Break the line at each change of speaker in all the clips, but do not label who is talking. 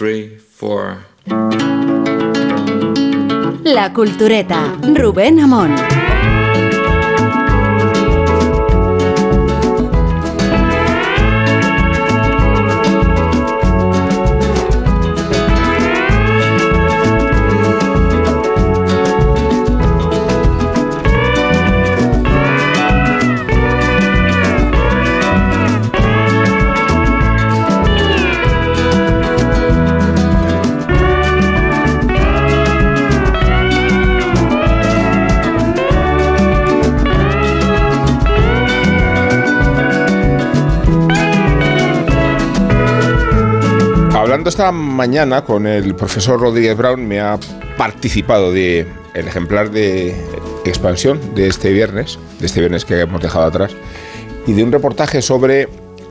three, four.
La Cultureta, Rubén Amón.
Hablando esta mañana con el profesor Rodríguez Brown, me ha participado de el ejemplar de expansión de este viernes, de este viernes que hemos dejado atrás, y de un reportaje sobre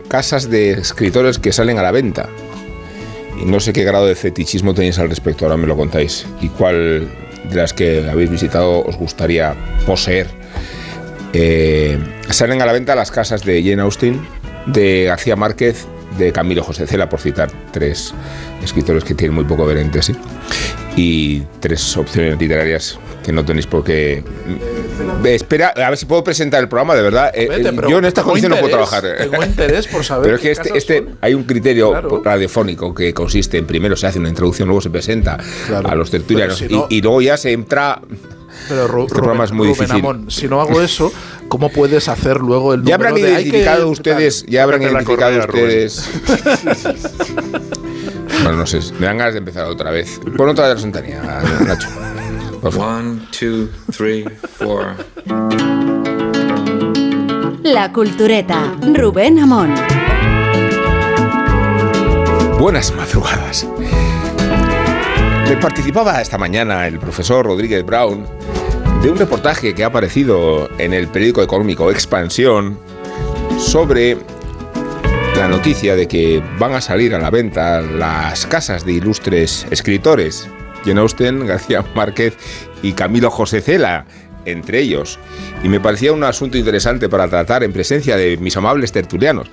casas de escritores que salen a la venta. Y no sé qué grado de fetichismo tenéis al respecto, ahora me lo contáis. ¿Y cuál de las que habéis visitado os gustaría poseer? Eh, salen a la venta las casas de Jane Austen, de García Márquez, de Camilo José Cela, por citar tres escritores que tienen muy poco ver entre sí, y tres opciones literarias que no tenéis por qué... Eh, Espera, a ver si puedo presentar el programa, de verdad. Eh,
Vete,
eh, yo en esta condición no puedo
interés,
trabajar.
Tengo interés por saber.
Pero es que este, este hay un criterio
Claro.
radiofónico que consiste en primero se hace una introducción, luego se presenta
Claro.
a los tertulianos
si no-
y, y luego ya se entra.
Pero Ru-
Este programa es muy
Rubén
difícil.
Amón, si no hago eso, ¿cómo puedes hacer luego el
Ya
número
habrán
de, hay que-
identificado ustedes, ya habrán identificado ustedes. bueno, no sé, me dan ganas de empezar otra vez. Pon otra de la sintonía, Nacho.
One, two, three, four.
La Cultureta, Rubén Amón.
Buenas madrugadas. Me participaba esta mañana el profesor Rodríguez Brown de un reportaje que ha aparecido en el periódico económico Expansión sobre la noticia de que van a salir a la venta las casas de ilustres escritores, Jane Austen, García Márquez y Camilo José Cela, entre ellos. Y me parecía un asunto interesante para tratar en presencia de mis amables tertulianos,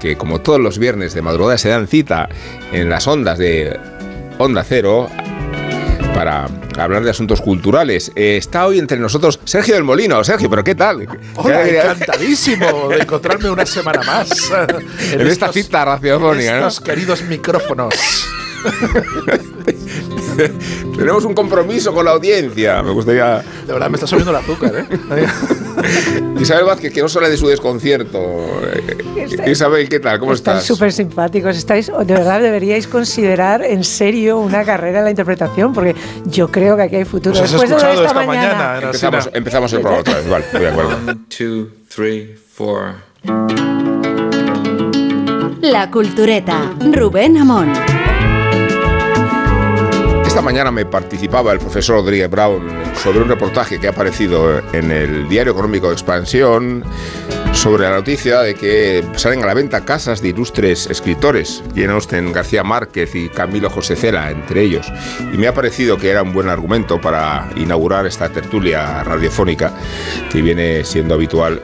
que como todos los viernes de madrugada se dan cita en las ondas de Onda Cero para hablar de asuntos culturales. Eh, está hoy entre nosotros Sergio del Molino. Sergio, ¿pero qué tal?
Hola,
¿Qué-
encantadísimo de encontrarme una semana más en,
En esta
estos-
cita radiofónica,
en
¿no?
estos queridos micrófonos.
Tenemos un compromiso con la audiencia. Me gustaría.
De verdad me está subiendo el azúcar, ¿eh?
Isabel Vázquez, que no sale de su desconcierto. Isabel, ¿qué tal? ¿Cómo
Están
estás?
súper simpáticos. Estáis, de verdad deberíais considerar en serio una carrera en la interpretación, porque yo creo que aquí hay futuro.
Pues
Después de esta,
esta
mañana.
Empezamos, el programa otra vez. Vale, estoy de acuerdo.
One, two, three, four.
La Cultureta, Rubén Amón.
Esta mañana me participaba el profesor Rodríguez Brown sobre un reportaje que ha aparecido en el diario económico de Expansión sobre la noticia de que salen a la venta casas de ilustres escritores, Jane Austen, García Márquez y Camilo José Cela, entre ellos. Y me ha parecido que era un buen argumento para inaugurar esta tertulia radiofónica que viene siendo habitual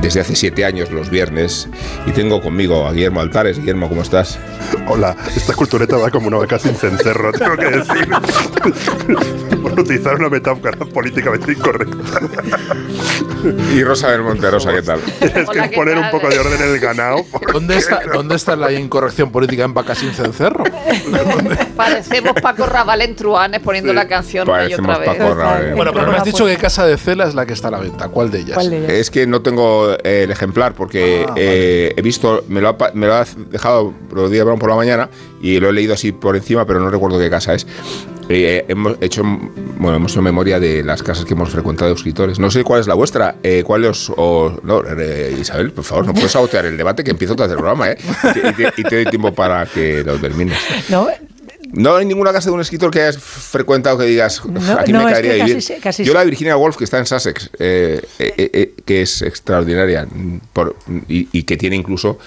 desde hace siete años los viernes y tengo conmigo a Guillermo Altares. Guillermo, ¿cómo estás?
Hola, esta cultureta va como una vaca sin cencerro, tengo que decir. Por utilizar una metáfora políticamente incorrecta.
Y Rosa del Monterosa, ¿qué tal?
Tienes que
¿qué
poner un
tal?
poco de orden en el ganado.
¿Dónde está, ¿Dónde está la incorrección política en Vaca sin cencerro?
Parecemos Paco Raval en Truanes poniendo la canción y
Parecemos
otra vez.
Paco Raval.
Bueno, pero me has dicho que Casa de Cela es la que está a la venta. ¿Cuál de ellas?
¿Cuál de ellas?
Es que no tengo eh, el ejemplar porque
Ah,
eh, he visto, me lo, ha, me lo ha dejado Rodríguez Brown por la mañana y lo he leído así por encima, pero no recuerdo qué casa es. Eh, hemos hecho, bueno, hemos hecho memoria de las casas que hemos frecuentado escritores. No sé cuál es la vuestra. Eh, ¿Cuál os, os- no, eh, Isabel, por favor, no puedes sabotear el debate que empiezo tras el programa, ¿eh? Y te, y te- y te doy tiempo para que lo termines.
No,
No hay ninguna casa de un escritor que hayas frecuentado que digas,
No,
aquí
no,
me
es
caería
que casi
vivir.
se- casi
Yo la de Virginia Woolf, que está en Sussex, eh, eh, eh, que es extraordinaria mm, por- y, y que tiene incluso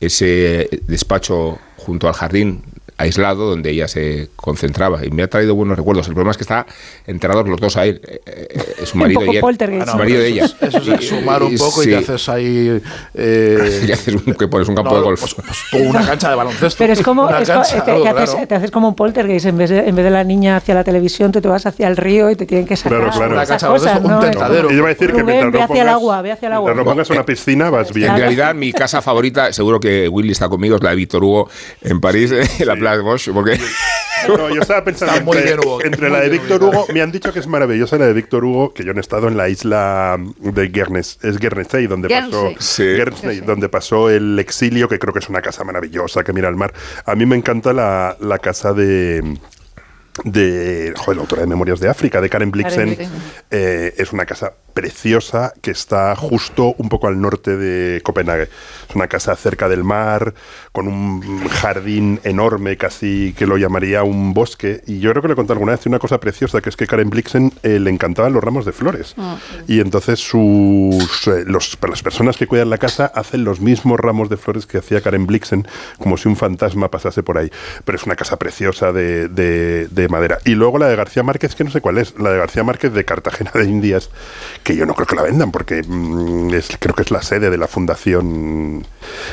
ese despacho junto al jardín aislado donde ella se concentraba y me ha traído buenos recuerdos. El problema es que está enterrados los dos ahí. eh, eh, es su marido y él. su
Ah, no,
marido de ella.
Eso, es- eso es
Y-
sumar un poco y te haces ahí. eh,
Y haces un- que pones un campo
no,
de golf.
pues- pues una cancha de baloncesto.
Pero es como, es
cancha,
te, haces,
claro.
te haces como un poltergeist, en vez, de, en vez de la niña hacia la televisión, tú te vas hacia el río y te tienen que sacar
Claro, claro.
Una cancha de baloncesto,
cosas,
un
¿no? Es
tentadero.
yo iba a decir que
Rubén,
mientras
ve
no
hacia el agua, ve hacia el agua.
mientras no pongas una piscina, vas bien.
En realidad, mi casa favorita, seguro que Willy está conmigo, es la de Víctor Hugo en París, en la Place Bosch, porque
No, yo estaba pensando
Está muy
entre,
bien, Hugo,
entre
muy
la de
bien
Víctor. Hugo. Me han dicho que es maravillosa la de Víctor Hugo, que yo no he estado en la isla de Guernes, es Guernesey, donde pasó
Guernsey.
Sí.
Guernsey, donde pasó el exilio, que creo que es una casa maravillosa que mira al mar. A mí me encanta la, la casa de de joder, la autora de Memorias de África, de Karen Blixen.
Blixen.
Eh, es una casa preciosa que está justo un poco al norte de Copenhague. Es una casa cerca del mar, con un jardín enorme, casi que lo llamaría un bosque. Y yo creo que le conté alguna vez una cosa preciosa, que es que Karen Blixen eh, le encantaban los ramos de flores. Y entonces sus, eh, los, las personas que cuidan la casa hacen los mismos ramos de flores que hacía Karen Blixen, como si un fantasma pasase por ahí. Pero es una casa preciosa de, de- de madera. Y luego la de García Márquez, que no sé cuál es, la de García Márquez de Cartagena de Indias, que yo no creo que la vendan, porque mm, es- creo que es la sede de la Fundación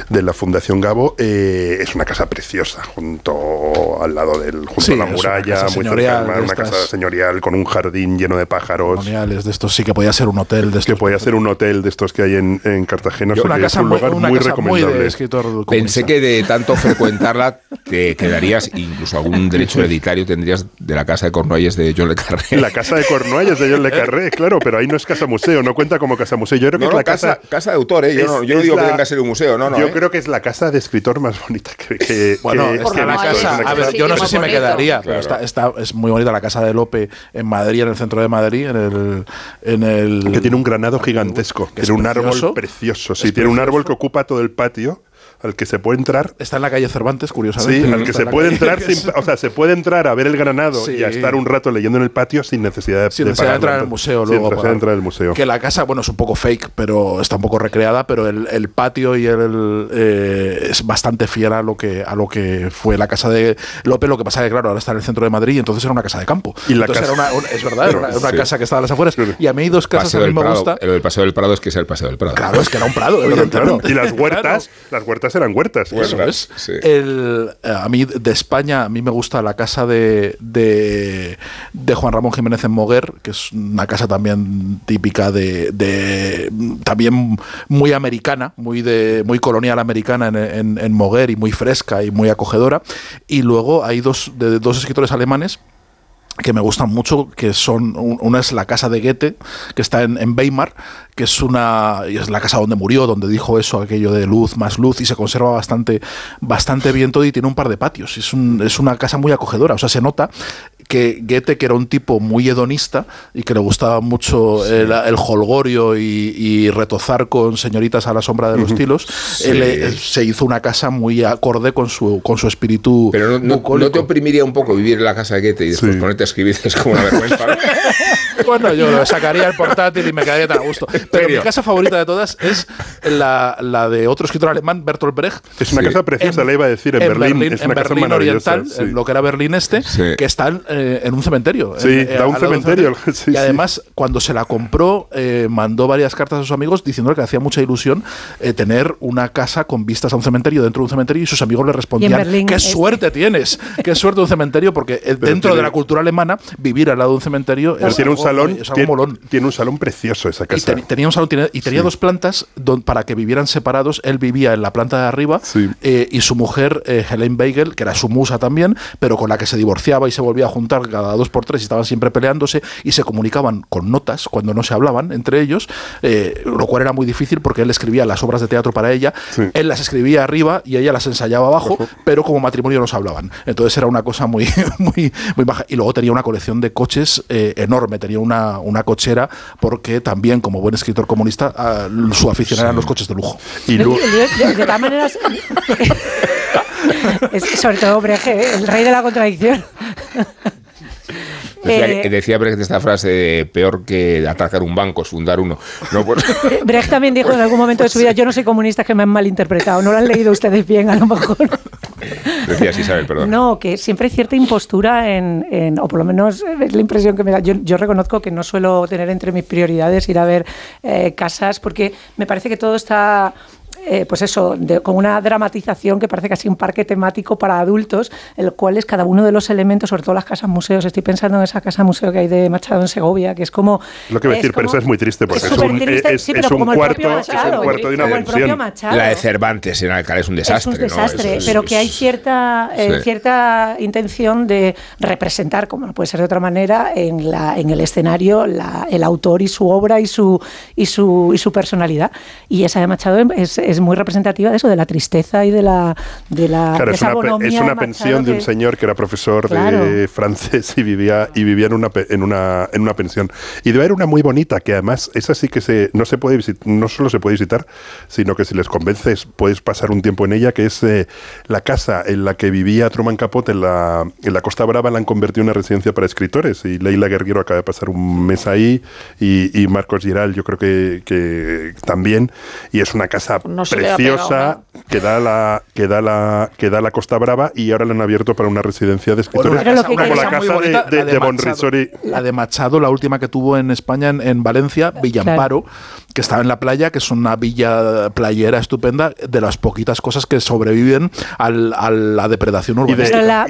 de la Fundación Gabo. Eh, es una casa preciosa, junto al lado del, junto
Sí,
a la muralla,
casa
muy cerca del mar, una casa señorial con un jardín lleno de pájaros.
De estos sí que podía ser un hotel de estos.
Que podía ser un hotel de estos que hay en, en Cartagena.
una casa,
es un
muy,
lugar muy recomendable.
de escritor
pensé que de tanto frecuentarla te quedarías, incluso algún derecho hereditario tendrías de la casa de Cornualles de John Le Carré.
La casa de Cornualles de John Le Carré, claro, pero ahí no es casa museo, no cuenta como casa museo. Yo creo que
No,
es
no,
la
casa,
casa.
casa de autor, ¿eh? Yo
es-
no, yo no
es
digo
la-
que tenga que ser un museo, no, no.
Yo
¿eh?
creo que es la casa de escritor más bonita que. que-
Bueno,
que-
es que la casa,
una
a ver,
casa-
yo no sé si me quedaría, pero está, está, es muy bonita la casa de Lope en Madrid, en el centro de Madrid, en el, en el
que tiene un granado gigantesco.
Que es
Tiene un
precioso.
árbol precioso. Sí, tiene un árbol que ocupa todo el patio al que se puede entrar.
Está en la calle Cervantes, curiosamente.
Sí, al que se puede
calle-
entrar, sin- o sea, se puede entrar a ver el granado
Sí.
y a estar un rato leyendo en el patio sin necesidad de,
sin
de
necesidad de entrar al museo
Sin
luego.
necesidad de entrar al museo.
Que la casa, bueno, es un poco fake, pero está un poco recreada, pero el, el patio y el eh, es bastante fiel a lo que a lo que fue la casa de Lope. Lo que pasa es que, claro, ahora está en el centro de Madrid y entonces era una casa de campo.
Y la
Entonces
casa-
era una- un- es verdad, era una, una
Sí.
casa que estaba a las afueras. Y a mí hay dos casas
Paseo
que a mí me
Prado.
gusta.
Lo del Paseo del Prado es que es el Paseo del Prado.
Claro, es que era un prado,
Claro. Y las
Claro.
huertas, las huertas eran huertas.
Eso
Huertas,
es.
sí.
El, eh, a mí de España, a mí me gusta la casa de, de, de Juan Ramón Jiménez en Moguer, que es una casa también típica de, de- también muy americana, muy de muy colonial americana en, en, en Moguer y muy fresca y muy acogedora. Y luego hay dos, de, dos escritores alemanes que me gustan mucho, que son, un- una es la casa de Goethe, que está en, en Weimar, que es una, es la casa donde murió, donde dijo eso, aquello de luz más luz, y se conserva bastante, bastante bien todo, y tiene un par de patios, es, un- es una casa muy acogedora, o sea, se nota que Goethe, que era un tipo muy hedonista, y que le gustaba mucho el, el holgorio y, y retozar con señoritas a la sombra de los tilos, él, eh, se hizo una casa muy acorde con su, con su espíritu
Pero no, no- no te oprimiría un poco vivir en la casa de Goethe y después
Sí.
ponerte a escribir, es como una vergüenza. ¿no?
Bueno, yo lo sacaría el portátil y me quedaría tan a gusto. Pero mi casa favorita de todas es la, la de otro escritor alemán, Bertolt Brecht.
Es una
Sí.
casa preciosa,
en-
le iba a decir, en, Berlín. Es
en
una casa
Berlín. Oriental,
sí.
en lo que era Berlín Este,
Sí.
que está en, eh, en un cementerio.
Sí,
en-
da un cementerio, sí,
y
sí.
además, cuando se la compró, eh, mandó varias cartas a sus amigos diciendo que hacía mucha ilusión eh, tener una casa con vistas a un cementerio dentro de un cementerio y sus amigos le respondían,
Berlín
qué
es-
suerte tienes, qué suerte un cementerio, porque eh, dentro
tiene-
de la cultura alemana, vivir al lado de un cementerio es
tiene un salón,
es algo
tiene,
molón.
tiene un salón precioso esa
Y
casa.
ten- tenía un salón y tenía dos plantas don- para que vivieran separados. Él vivía en la planta de arriba
Sí.
eh, y su mujer, eh, Helene Beigel, que era su musa también, pero con la que se divorciaba y se volvía a juntar cada dos por tres y estaban siempre peleándose y se comunicaban con notas cuando no se hablaban entre ellos, eh, lo cual era muy difícil porque él escribía las obras de teatro para ella,
Sí.
él las escribía arriba y ella las ensayaba abajo, pero como matrimonio no se hablaban. Entonces era una cosa muy, muy, muy baja. Y luego tenía una colección de coches eh, enorme, tenía una, una cochera porque también como buen escritor comunista ah, su afición eran los coches de lujo.
Y
De,
luego-
de- de- de todas maneras, es sobre todo Brecht, ¿eh? el rey de la contradicción.
Decía,
Eh,
decía Brecht esta frase de peor que atacar un banco es fundar uno. No, pues-
Brecht también dijo en algún momento de su vida, yo no soy comunista, que me han malinterpretado, no lo han leído ustedes bien a lo mejor.
Decías Isabel, perdón.
No, que siempre hay cierta impostura en, en- o por lo menos es la impresión que me da. Yo, yo reconozco que no suelo tener entre mis prioridades ir a ver eh, casas porque me parece que todo está... eh, pues eso, de- con una dramatización que parece casi un parque temático para adultos, el cual es cada uno de los elementos, sobre todo las casas museos. Estoy pensando en esa casa museo que hay de Machado en Segovia, que es como.
Lo que voy a decir, pero esa es muy triste porque es, un,
triste,
es-
sí,
es
pero
un
como el
cuarto,
propio
es un
Machado,
cuarto de una pensión.
La de Cervantes en Alcalá es un desastre,
es un desastre,
Eso es-
pero que hay cierta, eh,
Sí.
cierta intención de representar, como no puede ser de otra manera, en, la, en el escenario la- el autor y su obra y su, y su, y su personalidad. Y esa de Machado es, es muy representativa de eso, de la tristeza y de la, de la
Claro,
de
es
esa
una, es pensión de un
que-
señor que era profesor
Claro.
de francés y vivía y vivía en una pe- en una en una pensión. Y debe haber una muy bonita que además esa sí que se no se puede visit- no solo se puede visitar, sino que si les convences puedes pasar un tiempo en ella, que es eh, la casa en la que vivía Truman Capote en la en la Costa Brava la han convertido en una residencia para escritores y Leila Guerrero acaba de pasar un mes ahí y, y Marcos Giral yo creo que, que también y es una casa
No se le ha pegado
preciosa que da la que da la que da la Costa Brava y ahora la han abierto para una residencia de escritores.
lo que
como la casa
muy
de,
bonita,
de,
la
de
Machado. La de Machado, la última que tuvo en España, en, en Valencia, Villamparo, que estaba en la playa, que es una villa playera estupenda, de las poquitas cosas que sobreviven al- a la depredación.
Pero,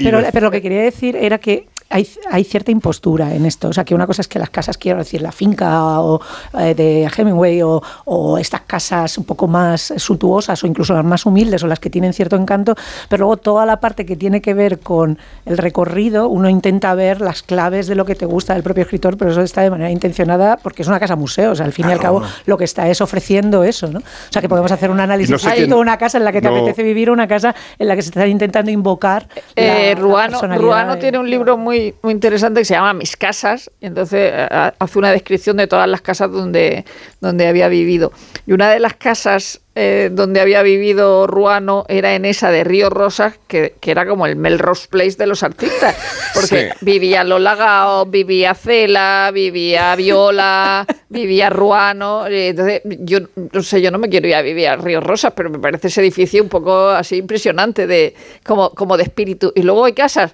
pero-
de-
pero lo que quería decir era que hay, hay cierta impostura en esto. O sea, que una cosa es que las casas, quiero decir, la finca o, eh, de Hemingway o, o estas casas un poco más suntuosas o incluso las más humildes o las que tienen cierto encanto, pero luego toda la parte que tiene que ver con el recorrido, uno intenta ver las claves de lo que te gusta del propio escritor, pero eso está de manera intencionada porque es una casa museo. O sea, al fin y al cabo, lo que está es ofreciendo eso, ¿no? O sea, que podemos hacer un análisis
no sé
de
quién-
una casa en la que te
no-
apetece vivir o una casa en la que se está intentando invocar. la-
Eh,
la
Ruano,
personalidad
Ruano tiene un libro muy, muy interesante que se llama Mis casas, y entonces eh, hace una descripción de todas las casas donde, donde había vivido. Y una de las casas eh, donde había vivido Ruano era en esa de Río Rosas, que, que era como el Melrose Place de los artistas, porque
Sí.
vivía Lola Gao, vivía Cela, vivía Viola, vivía Ruano. Entonces, yo no sé, yo no me quiero ir a vivir a Río Rosas, pero me parece ese edificio un poco así impresionante de como, como de espíritu. Y luego hay casas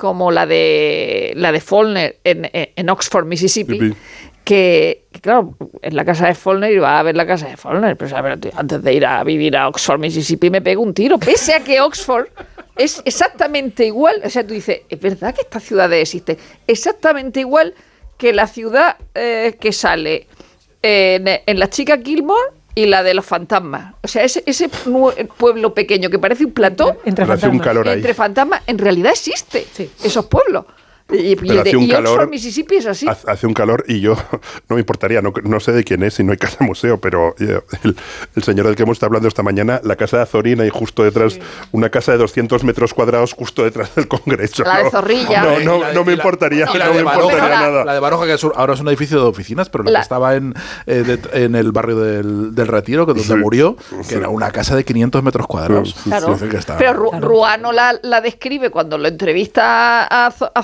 como la de la de Faulkner en, en- Oxford, Mississippi. Que, que, claro, en la casa de Faulkner iba a ver la casa de Faulkner, pero tío, antes de ir a vivir a Oxford, Mississippi, me pego un tiro, pese a que Oxford es exactamente igual, o sea, tú dices, es verdad que esta ciudad existe, exactamente igual que la ciudad eh, que sale en, en La Chica Gilmore y la de los fantasmas. O sea, ese, ese nue- pueblo pequeño que parece un plató,
Entre
un
fantasmas.
calor ahí.
entre fantasmas, en realidad existe
Sí.
esos pueblos. Y, y
Pero
el de
hace un
y Oxford,
calor-
Mississippi es así.
Hace hace un calor y yo no me importaría, no, no sé de quién es, si no hay casa museo, pero eh, el, el señor del que hemos estado hablando esta mañana, la casa de Azorina y justo detrás, una casa de 200 metros cuadrados justo detrás del Congreso.
La de
No,
Zorrilla.
No,
Y
no,
la de-
no me
y
importaría,
y la
no
de
me importaría
la-
nada.
La de Baroja, que es un- ahora es un edificio de oficinas, pero la,
La-
que estaba en, eh, de- en el barrio del, del Retiro, que donde
Sí,
murió, que
sí.
era una casa de 500 metros cuadrados.
Sí,
Claro.
Que
Pero Ru-
Claro.
Ruano la, la describe cuando lo entrevista a, a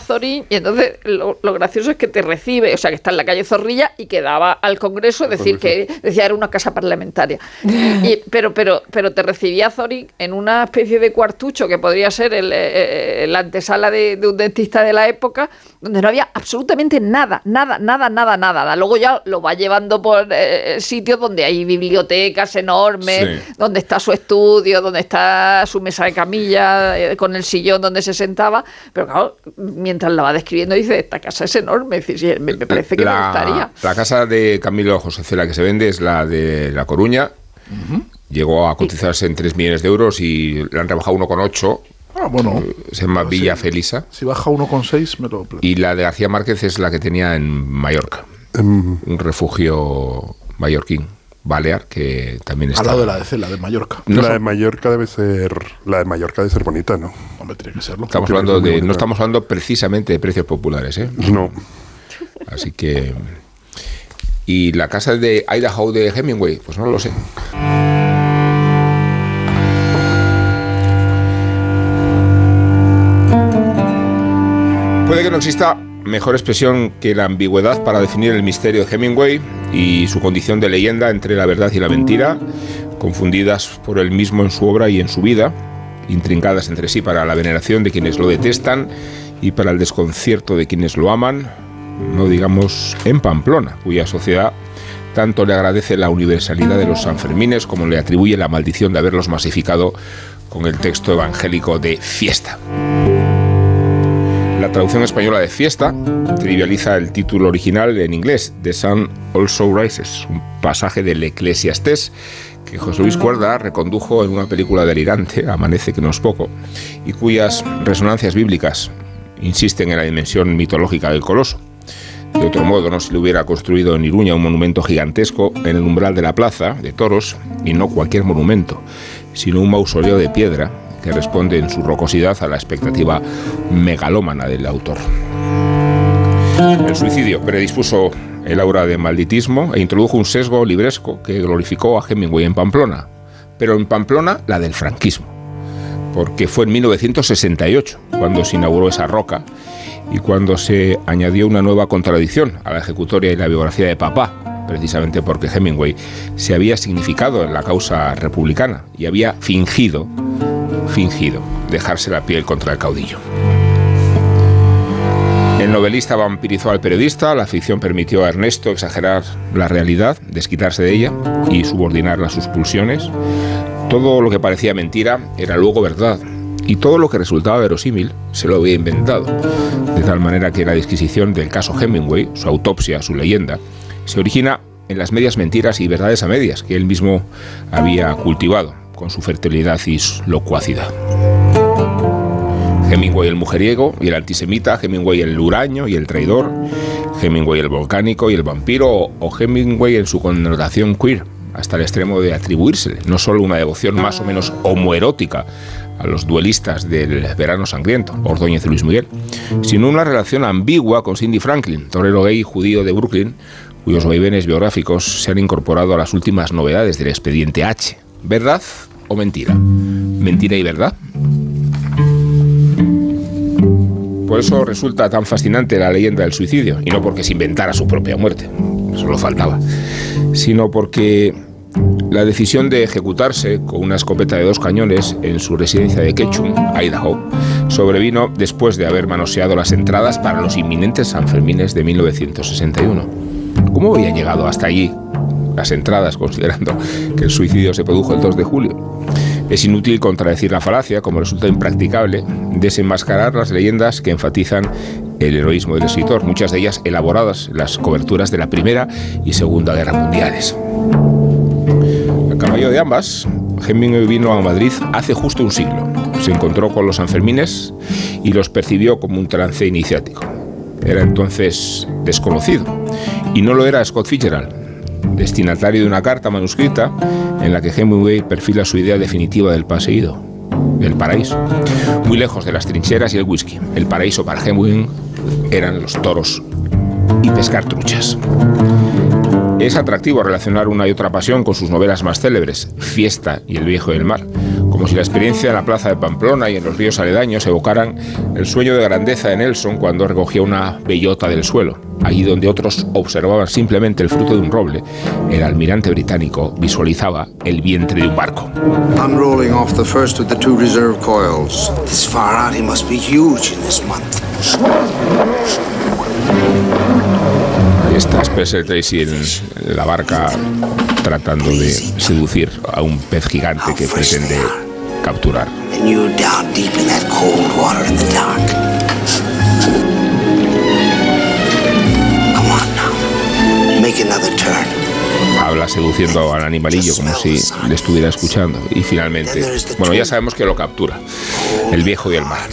Y entonces lo, lo gracioso es que te recibe, o sea, que está en la calle Zorrilla y que daba al Congreso, es decir, que decía era una casa parlamentaria. Y- pero, pero, pero te recibía Zorín en una especie de cuartucho que podría ser el, eh, la antesala de, de un dentista de la época, donde no había absolutamente nada, nada, nada, nada, nada. Luego ya lo va llevando por eh, sitios donde hay bibliotecas enormes,
Sí.
donde está su estudio, donde está su mesa de camilla, eh, con el sillón donde se sentaba. Pero claro, mientras la va describiendo, dice: Esta casa es enorme. Dice, "Sí, me, me parece que me gustaría.
La casa de Camilo José Cela que se vende es la de La Coruña. Llegó a cotizarse en 3 millones de euros y le han rebajado 1,8.
Ah, bueno,
Se llama Villa Felisa.
si baja 1,6 me lo...
Y la de García Márquez es la que tenía en Mallorca.
Em,
Un refugio mallorquín, balear, que también está...
Al lado de la de Cela, de Mallorca.
No
la de Mallorca debe ser la de Mallorca debe ser bonita, ¿no?
Hombre, tiene que serlo.
Estamos
Tiene que
hablando de, no estamos hablando precisamente de precios populares, ¿eh?
No.
Así que... ¿Y la casa de Idaho de Hemingway? Pues no lo sé. Que no exista mejor expresión que la ambigüedad para definir el misterio de Hemingway y su condición de leyenda entre la verdad y la mentira, confundidas por él mismo en su obra y en su vida, intrincadas entre sí para la veneración de quienes lo detestan y para el desconcierto de quienes lo aman, no digamos en Pamplona, cuya sociedad tanto le agradece la universalidad de los Sanfermines como le atribuye la maldición de haberlos masificado con el texto evangélico de fiesta. Traducción española de fiesta trivializa el título original en inglés, The Sun Also Rises, un pasaje del Eclesiastés que José Luis Cuerda recondujo en una película delirante, Amanece que no es poco, y cuyas resonancias bíblicas insisten en la dimensión mitológica del coloso. De otro modo, no se le hubiera construido en Iruña un monumento gigantesco en el umbral de la plaza de toros, y no cualquier monumento, sino un mausoleo de piedra responde en su rocosidad a la expectativa megalómana del autor. El suicidio predispuso el aura de malditismo e introdujo un sesgo libresco que glorificó a Hemingway en Pamplona, pero en Pamplona la del franquismo, porque fue en 1968 cuando se inauguró esa roca y cuando se añadió una nueva contradicción a la ejecutoria y la biografía de papá, precisamente porque Hemingway se había significado en la causa republicana y había fingido, fingido, dejarse la piel contra el caudillo. El novelista vampirizó al periodista, la ficción permitió a Ernesto exagerar la realidad, desquitarse de ella y subordinarla a sus pulsiones. Todo lo que parecía mentira era luego verdad, y todo lo que resultaba verosímil se lo había inventado, de tal manera que la disquisición del caso Hemingway, su autopsia, su leyenda, se origina en las medias mentiras y verdades a medias que él mismo había cultivado con su fertilidad y su locuacidad. Hemingway el mujeriego y el antisemita, Hemingway el huraño y el traidor, Hemingway el volcánico y el vampiro, o Hemingway en su connotación queer, hasta el extremo de atribuírsele no solo una devoción más o menos homoerótica a los duelistas del verano sangriento, Ordóñez y Luis Miguel, sino una relación ambigua con Cindy Franklin, torero gay judío de Brooklyn, cuyos vaivenes biográficos se han incorporado a las últimas novedades del expediente H. ¿Verdad o mentira? ¿Mentira y verdad? Por eso resulta tan fascinante la leyenda del suicidio, y no porque se inventara su propia muerte, solo faltaba, sino porque la decisión de ejecutarse con una escopeta de dos cañones en su residencia de Ketchum, Idaho, sobrevino después de haber manoseado las entradas para los inminentes Sanfermines de 1961. ¿Cómo había llegado hasta allí las entradas, considerando que el suicidio se produjo el 2 de julio? Es inútil contradecir la falacia, como resulta impracticable desenmascarar las leyendas que enfatizan el heroísmo del escritor, muchas de ellas elaboradas en las coberturas de la Primera y Segunda Guerra Mundiales. A caballo de ambas, Hemingway vino a Madrid hace justo un siglo. Se encontró con los Sanfermines y los percibió como un trance iniciático. Era entonces desconocido. Y no lo era Scott Fitzgerald, destinatario de una carta manuscrita en la que Hemingway perfila su idea definitiva del paseído, del paraíso. Muy lejos de las trincheras y el whisky. El paraíso para Hemingway eran los toros y pescar truchas. Es atractivo relacionar una y otra pasión con sus novelas más célebres, Fiesta y El viejo del mar, como si la experiencia en la plaza de Pamplona y en los ríos aledaños evocaran el sueño de grandeza de Nelson cuando recogía una bellota del suelo. Allí donde otros observaban simplemente el fruto de un roble, el almirante británico visualizaba el vientre de un barco.
Unrolling off the first of the two reserve coils. This far out, he must be huge in this month.
Ahí está Spencer Tracy en la barca tratando de seducir a un pez gigante que pretende capturar. Habla seduciendo al animalillo como si le estuviera escuchando. Y finalmente, bueno, ya sabemos que lo captura. El viejo y el mar.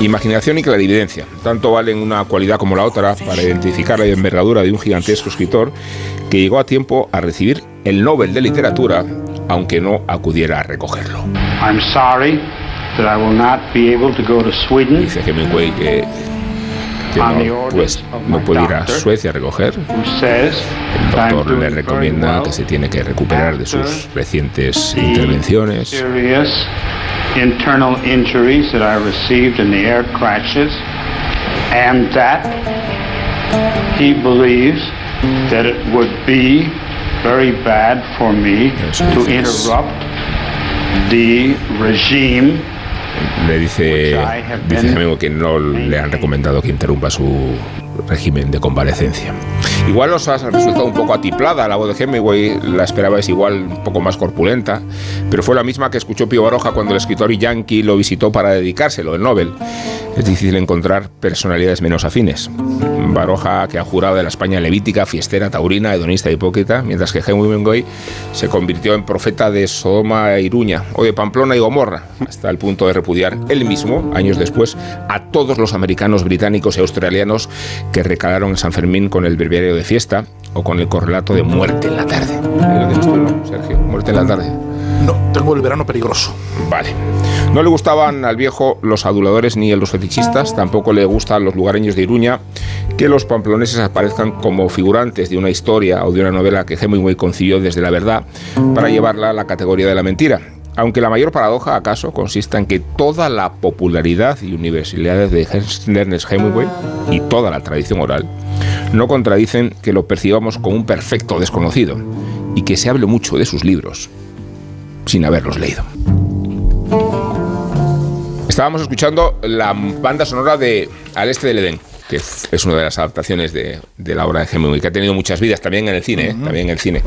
Imaginación y clarividencia. Tanto valen una cualidad como la otra para identificar la envergadura de un gigantesco escritor que llegó a tiempo a recibir el Nobel de Literatura, aunque no acudiera a recogerlo.
I'm sorry that I will not be able to go to Sweden
Dice Hemingway que, que no, pues, no puede ir a Suecia a recoger. El doctor le recomienda que se tiene que recuperar de sus recientes intervenciones.
internal injuries that I received in the air crashes and that he believes that it would be very bad for me to interrupt the regime
le dice, dice Hemingway que no le han recomendado que interrumpa su régimen de convalecencia. Igual os ha resultado un poco atiplada la voz de Hemingway, la esperabais igual un poco más corpulenta, pero fue la misma que escuchó Pío Baroja cuando el escritor yankee lo visitó para dedicárselo, el Nobel. Es difícil encontrar personalidades menos afines. Baroja, que ha jurado de la España levítica, fiestera, taurina, hedonista y hipócrita, mientras que Hemingway se convirtió en profeta de Sodoma e Iruña, o de Pamplona y Gomorra, hasta el punto de repudiar él mismo, años después, a todos los americanos, británicos y australianos que recalaron en San Fermín con el breviario de fiesta o con el correlato de muerte en la tarde. Ahí lo tienes tú, ¿no, Sergio? Muerte en la tarde.
No, tengo el verano peligroso.
Vale. No le gustaban al viejo los aduladores ni los fetichistas, tampoco le gustan los lugareños de Iruña que los pamploneses aparezcan como figurantes de una historia o de una novela que Hemingway concibió desde la verdad para llevarla a la categoría de la mentira. Aunque la mayor paradoja, acaso, consista en que toda la popularidad y universalidad de Ernest Hemingway y toda la tradición oral no contradicen que lo percibamos como un perfecto desconocido y que se hable mucho de sus libros sin haberlos leído. Estábamos escuchando la banda sonora de Al Este del Edén, que es una de las adaptaciones de, de la obra de Hemingway, que ha tenido muchas vidas también en el cine, ¿eh? también en el cine.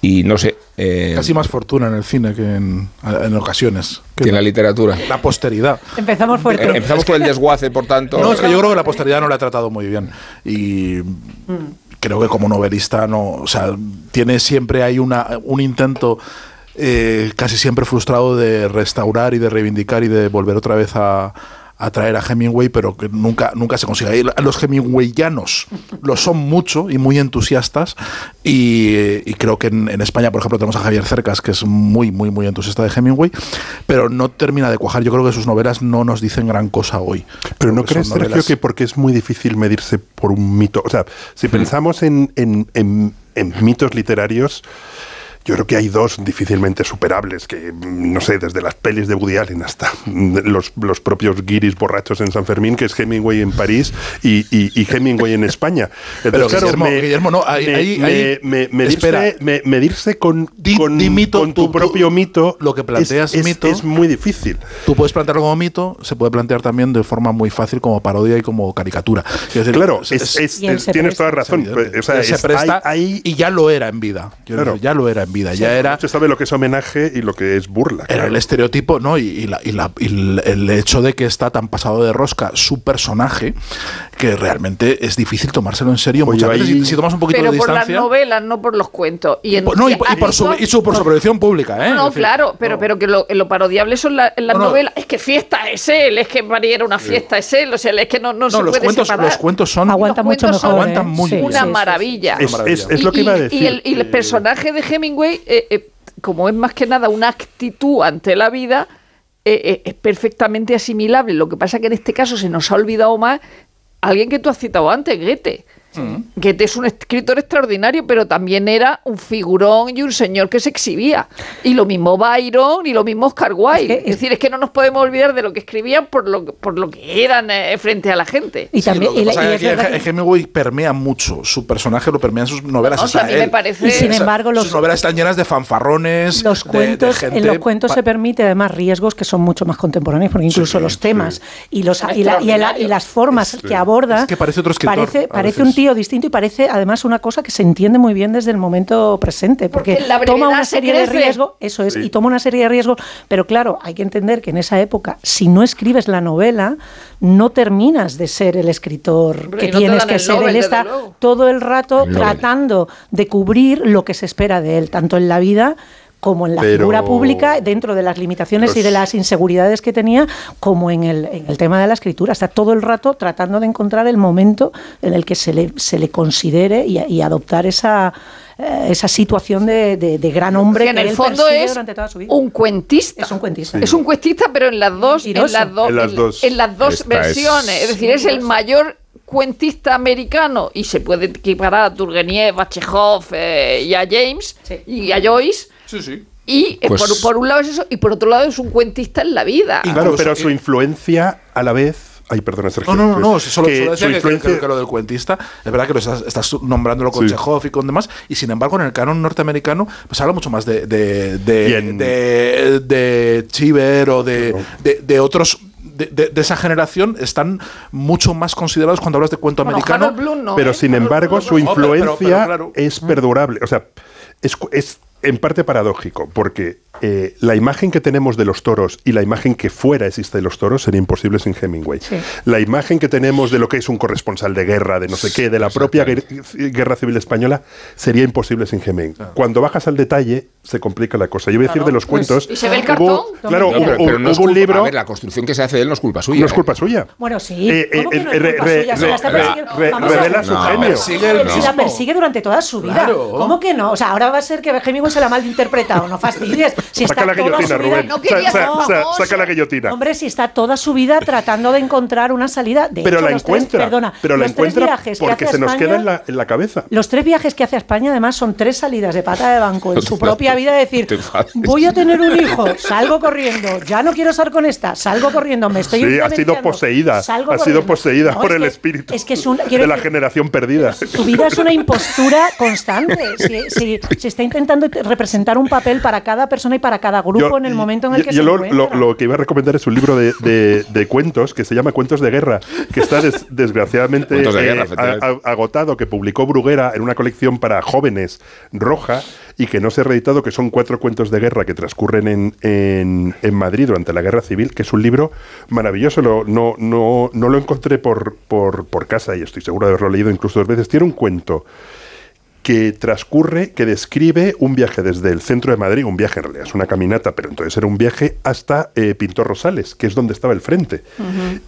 Y no sé... eh,
Casi más fortuna en el cine que en, en ocasiones.
que en la literatura.
La posteridad.
Empezamos fuerte.
Eh, Empezamos por el desguace, por tanto...
No, es que yo creo que la posteridad no la ha tratado muy bien. Y creo que como novelista no. O sea, tiene siempre hay una, un intento. Eh, casi siempre frustrado de restaurar y de reivindicar y de volver otra vez a, a traer a Hemingway, pero que nunca, nunca se consigue. Los Hemingwayanos lo son mucho y muy entusiastas. Y, y creo que en, en España, por ejemplo, tenemos a Javier Cercas, que es muy, muy, muy entusiasta de Hemingway, pero no termina de cuajar. Yo creo que sus novelas no nos dicen gran cosa hoy.
Pero no
Creo
crees,
son
Sergio,
novelas-
que porque es muy difícil medirse por un mito. O sea, si pensamos en, en- en- en mitos literarios, yo creo que hay dos difícilmente superables, que mm, no sé, desde las pelis de Woody Allen hasta mm, los, los propios guiris borrachos en San Fermín, que es Hemingway en París y, y- y Hemingway en España.
Pero, Guillermo, Guillermo, no, ahí-
me-
ahí-
me- medirse,
espera.
me- medirse con,
Di-
con-
di mito,
con tu,
tú- tú-
propio mito
lo que planteas
es,
mito.
es muy difícil.
Tú puedes plantearlo como mito, se puede plantear también de forma muy fácil como parodia y como caricatura. Decir,
Claro, es- tienes toda razón.
evidente.
O sea,
se
es-
presta
hay- hay-
y ya lo era en vida.
Claro.
decir, ya lo era en vida. Ya era,
Se sabe lo que es homenaje y lo que es burla.
era
claro.
el estereotipo, ¿no? Y, y la- y la- y el, hecho de que está tan pasado de rosca su personaje que realmente es difícil tomárselo en serio
Oye,
muchas veces.
ahí-
Si, si tomas un poquito
Pero
de
por las
distancia.
novelas, no por los cuentos. Y, en,
por- no, y, por- y
a
por su, y su por su proyección pública, ¿eh?
No,
decir,
claro, pero, pero que lo, lo parodiable son la- en las
No, no.
novelas. Es que fiesta es él, es que María era una fiesta es él, o sea, es que no, no,
No,
se
los
puede
cuentos,
separar.
los cuentos son.
Aguanta mucho mejor.
aguantan
¿eh?
muy
Sí,
bien.
una
sí, sí, sí.
maravilla.
Es, es- es lo que
Y-
iba a decir.
Y el, y el personaje de Hemingway, eh, eh, como es más que nada una actitud ante la vida, eh, es perfectamente asimilable. Lo que pasa que en este caso se nos ha olvidado más alguien que tú has citado antes, Goethe.
Mm.
Goethe es un escritor extraordinario, pero también era un figurón y un señor que se exhibía. Y lo mismo Byron y lo mismo Oscar Wilde.
Es
decir, es que no nos podemos olvidar de lo que escribían por lo, por lo que eran eh, frente a la gente.
Y
Sí,
también,
lo que
y la-
pasa
y
es
es
que
verdad
He-
que-
Hemingway permea mucho. Su personaje lo permea en sus novelas.
No, o sea, a mí me parece-
Y sin embargo, los,
Sus novelas están llenas de fanfarrones.
los
de- de
cuentos,
gente
en los cuentos se permite además riesgos que son mucho más contemporáneos, porque incluso
Sí,
los temas y, los, y, la- y la- y
extraordinarios.
las formas que aborda
Es que parece otro escritor,
parece, un tío distinto y parece además una cosa que se entiende muy bien desde el momento presente, porque,
Porque la
toma una
se
serie de riesgos, eso es, y toma una serie de riesgos, pero claro, hay que entender que en esa época, si no escribes la novela, no terminas de ser el escritor
Hombre,
que
no
tienes que ser.
Nobel,
Él está todo el rato
El
tratando de cubrir lo que se espera de él, tanto en la vida como en la
Pero-
figura pública, dentro de las limitaciones y de las inseguridades que tenía, como en el, en el tema de la escritura. Está todo el rato tratando de encontrar el momento en el que se le, se le considere y, y adoptar esa, eh, esa situación de, de- de gran hombre
que en
que
el
él
fondo es
durante toda su vida.
un cuentista.
Es un cuentista.
Es un cuentista, pero en las dos, en las dos,
En las
en-
dos.
en las dos
Esta es-
versiones. Es, decir, es el mayor cuentista americano y se puede equiparar a Turgeniev, a Chekhov eh, y a James
Sí.
y a Joyce.
Sí, sí.
Y eh,
Pues-
por, por un lado es eso, y por otro lado es un cuentista en la vida.
Claro,
Incluso-
pero su influencia a la vez Ay, perdona, Sergio.
No, no, no, no, solo,
Que
solo decía
su
que, que-
influencia-
que lo del cuentista, es verdad que lo estás, estás nombrándolo con
Sí.
Chekhov y con demás, y sin embargo en el canon norteamericano pues habla mucho más de, de, de,
Y en-
de, de Cheever o de, de, de otros... De, de- de esa generación están mucho más considerados cuando hablas de cuento
Bueno,
americano.
Harold Bloom no,
pero
¿eh?
sin embargo su
No, pero- pero-
influencia
pero claro.
es perdurable. O sea, es, cu- es en parte paradójico, porque eh, la imagen que tenemos de los toros y la imagen que fuera existe de los toros sería imposible sin Hemingway.
Sí.
La imagen que tenemos de lo que es un corresponsal de guerra, de no sé qué, de la propia guer- guerra civil española, sería imposible sin Hemingway. Cuando bajas al detalle, se complica la cosa. Yo voy a decir de los cuentos.
¿Y se ve el
hubo-
cartón?
Claro,
Pero-
hubo,
Pero, pero no es
hubo un libro.
A ver, la construcción que se hace de él no es culpa suya.
no es
¿eh?
culpa suya.
Bueno, sí.
Eh,
¿Cómo
eh, eh, revela su genio.
Si la persigue durante toda su vida.
Claro.
¿Cómo que no? O sea, ahora va a ser que Hemingway se la ha malinterpretado. No fastidies. Si
Saca la guillotina, Rubén.
No quería
Sa- saca la guillotina.
Hombre, si está toda su vida tratando de encontrar una salida. De
pero
hecho,
la
los tres-
encuentra.
perdona,
pero la
los tres
encuentra
viajes que
porque
hace a
se nos
España-
queda en la, en la cabeza.
Los tres viajes que hace a España, además, son tres salidas de pata de banco en su propia vida. Decir, voy a tener un hijo, salgo corriendo, ya no quiero estar con esta, salgo corriendo, me estoy
Sí, ha sido poseída.
salgo
Ha sido poseída
No,
por
es
el
que-
espíritu
Es que es
de la generación perdida.
su vida es una impostura constante. Si, si- si está intentando representar un papel para cada persona para cada grupo
Yo-
en el momento en el
yo-
que
yo
se
lo,
encuentra.
lo- lo que iba a recomendar es un libro de, de- de cuentos que se llama Cuentos de Guerra, que está des- desgraciadamente eh, a- a- agotado, que publicó Bruguera en una colección para jóvenes roja y que no se ha reeditado, que son cuatro cuentos de guerra que transcurren en, en- en Madrid durante la Guerra Civil, que es un libro maravilloso. Lo- no, no, no lo encontré por, por, por casa y estoy seguro de haberlo leído incluso dos veces. Tiene un cuento que transcurre, que describe un viaje desde el centro de Madrid, un viaje en realidad es una caminata, pero entonces era un viaje hasta eh, Pintor Rosales, que es donde estaba el frente.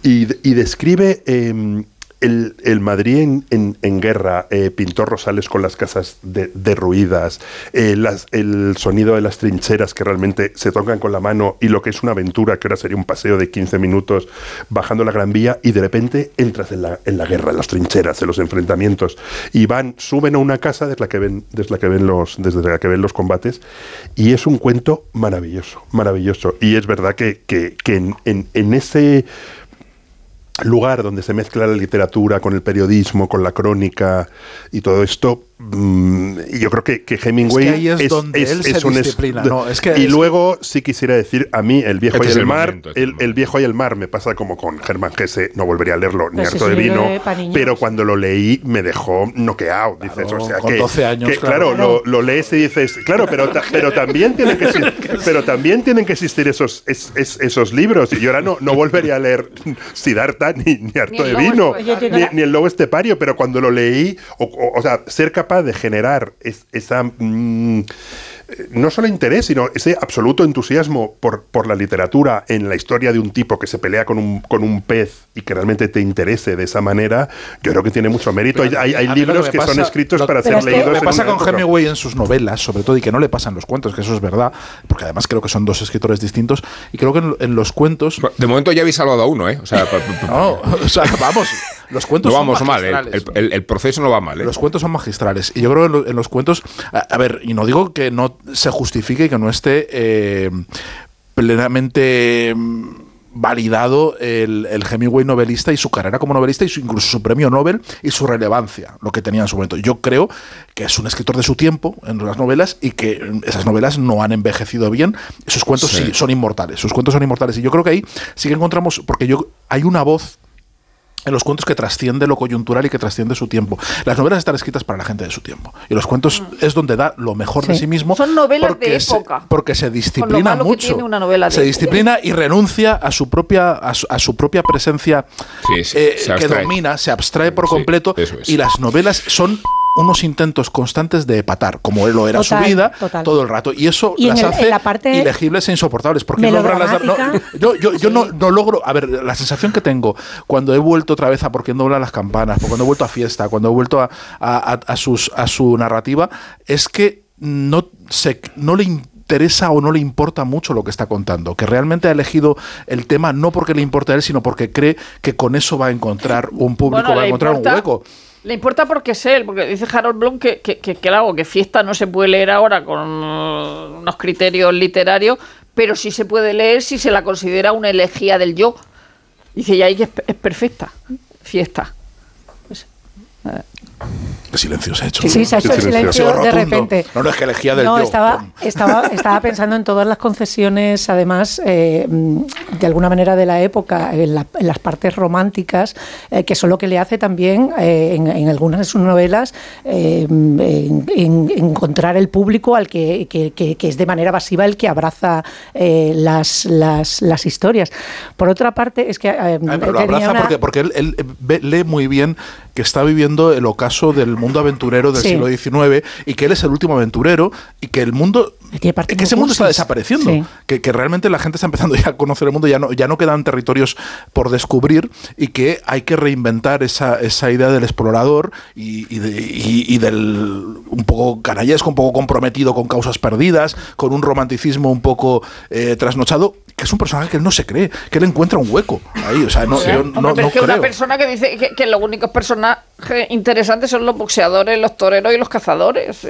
y, y describe eh, el, Madrid en, guerra, eh, Pintor Rosales con las casas de- derruidas, eh, el sonido de las trincheras que realmente se tocan con la mano y lo que es una aventura, que ahora sería un paseo de 15 minutos bajando la Gran Vía y de repente entras en la, guerra, en las trincheras, en los enfrentamientos y van, suben a una casa desde la que ven, desde la que ven los, desde la que ven los combates y es un cuento maravilloso, maravilloso. Y es verdad que, que- en ese lugar donde se mezcla la literatura con el periodismo, con la crónica y todo esto, yo creo que, que Hemingway
Es que ahí es donde él se
un es-
disciplina, no, es que-
y
es-
luego sí quisiera decir, a mí El viejo
Este
y
es
el,
el
mar,
este es
el,
el
viejo y el mar me pasa como con Germán Gese, no volvería a leerlo, ni
Pero si
harto
es
de vino,
de
pero cuando lo leí me dejó noqueado, dices,
Claro,
o sea
con
que,
12 años,
que,
claro.
claro, lo, lo lees y dices, claro, pero, ta- pero también tienen que existir, pero también tienen que existir esos, es- es- esos libros. Y yo ahora no, no volvería a leer Siddhartha ni, ni Harto
Ni
de Vino, ni, ni el lobo estepario, pero cuando lo leí, o, o- o sea, ser capaz de generar es- esa. mm, eh, no solo interés, sino ese absoluto entusiasmo por, por la literatura en la historia de un tipo que se pelea con un, con un pez y que realmente te interese de esa manera, yo creo que tiene mucho mérito. Hay, hay- hay libros que son
pasa-
escritos
lo-
para
pero
ser
es que-
leídos
me
en
pasa
un
con. Hemingway en sus novelas, sobre todo, y que no le pasan los cuentos, que eso es verdad, porque además creo que son dos escritores distintos, y creo que en, en los cuentos...
De momento ya habéis salvado a uno, ¿eh? O sea,
No, o sea, vamos, los cuentos
no
son
vamos mal, el,
magistrales.
el- el- proceso no va mal, ¿eh?
Los cuentos son magistrales. Y yo creo que en, lo- en los cuentos. A, a ver, y no digo que no se justifique y que no esté eh, plenamente mm, validado el, el Hemingway novelista y su carrera como novelista y su- incluso su premio Nobel y su relevancia, lo que tenía en su momento. Yo creo que es un escritor de su tiempo en las novelas y que mm, esas novelas no han envejecido bien. Sus cuentos sí,
Sí.
son inmortales. Sus cuentos son inmortales. Y yo creo que ahí sí que encontramos, porque yo hay una voz en los cuentos que trasciende lo coyuntural y que trasciende su tiempo. Las novelas están escritas para la gente de su tiempo. Y los cuentos es donde da lo mejor de
Sí.
mismo.
Mm. Son novelas de
se-
época.
porque se disciplina mucho.
tiene una novela de
se
época.
disciplina y renuncia a su propia, a su, a su propia presencia
Sí, sí,
eh, que domina, se abstrae por completo.
es.
Y las novelas son unos intentos constantes de epatar, como él lo era
Total,
su vida,
total.
todo el rato. Y eso
Y
las
el-
hace
en la parte
ilegibles e insoportables. Porque logran las- no, yo, yo, yo no, no logro. A ver, la sensación que tengo cuando he vuelto otra vez a Por quién doblan las campanas, cuando he vuelto a Fiesta, cuando he vuelto a, a- a- a sus, a su narrativa, es que no, se, no le interesa o no le importa mucho lo que está contando, que realmente ha elegido el tema no porque le importe a él, sino porque cree que con eso va a encontrar un público,
Bueno,
va a encontrar
importa-
un hueco.
Le importa porque es él, porque dice Harold Bloom que, que, que, claro, que fiesta no se puede leer ahora con unos criterios literarios, pero sí se puede leer si se la considera una elegía del yo. Dice, y ahí es, es perfecta. Fiesta.
Qué silencio se ha hecho.
Sí, se ha hecho el
silencio.
silencio de repente.
No, no, es que elegía del
No,
yo.
estaba, estaba, estaba pensando en todas las concesiones, además, eh, de alguna manera de la época, en, la- en las partes románticas, eh, que son lo que le hace también, eh, en, en algunas de sus novelas, eh, en- en- encontrar el público al que, que- que- que es de manera pasiva el que abraza eh, las, las, las historias. Por otra parte, es que... eh,
Ay, pero lo abraza
una-
porque, porque él, él lee muy bien que está viviendo el ocaso del mundo aventurero del
Sí.
siglo XIX y que él es el último aventurero y que el mundo que ese mundo está desapareciendo
Sí.
que, que realmente la gente está empezando ya a conocer el mundo ya no ya no quedan territorios por descubrir y que hay que reinventar esa, esa idea del explorador y, y de- y- y del un poco canallesco un poco comprometido con causas perdidas con un romanticismo un poco eh, trasnochado que es un personaje que él no se cree que él encuentra un hueco ahí o sea no, yo no,
Hombre, pero
no
es que una persona que dice que, que los únicos personajes son los boxeadores, los toreros y los cazadores.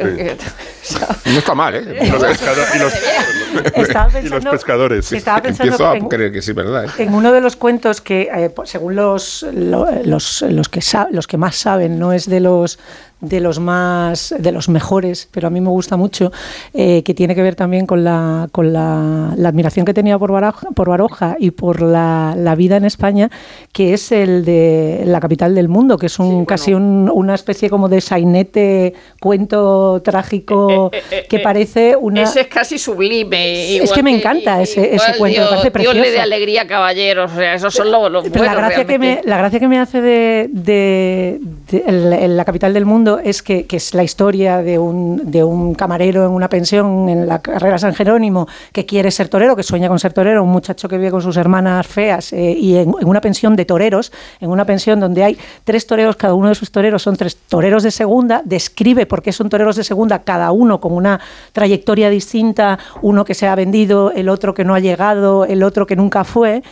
No está mal, ¿eh?
Y los, pescado- y los-
Estaba
y los
pensando-
pescadores. sí.
Estaba pensando
Empiezo a
en-
creer que sí, ¿verdad? ¿eh?
En uno de los cuentos que, eh, pues, según los, lo- los, los que los que más saben, no es de los de los más de los mejores, pero a mí me gusta mucho, eh, que tiene que ver también con la con la, la admiración que tenía por Baroja, por Baroja y por la, la vida en España, que es el de la capital del mundo, que es un casi un- una especie como de sainete cuento trágico
Eh, eh, eh,
que
eh,
parece una
Ese es casi sublime.
Es que me encanta ese- ese cuento, me parece
Dios le
precioso.
dé alegría, caballeros. O sea, esos son los, los
Pero la
buenos
gracia, que me, la gracia que me hace de, de- de el- la capital del mundo es que, que es la historia de un, de un camarero en una pensión en la carrera San Jerónimo que quiere ser torero, que sueña con ser torero, un muchacho que vive con sus hermanas feas eh, y en, en una pensión de toreros, en una pensión donde hay tres toreros, cada uno de sus toreros son tres toreros de segunda, describe por qué son toreros de segunda, cada uno con una trayectoria distinta, uno que se ha vendido, el otro que no ha llegado, el otro que nunca fue.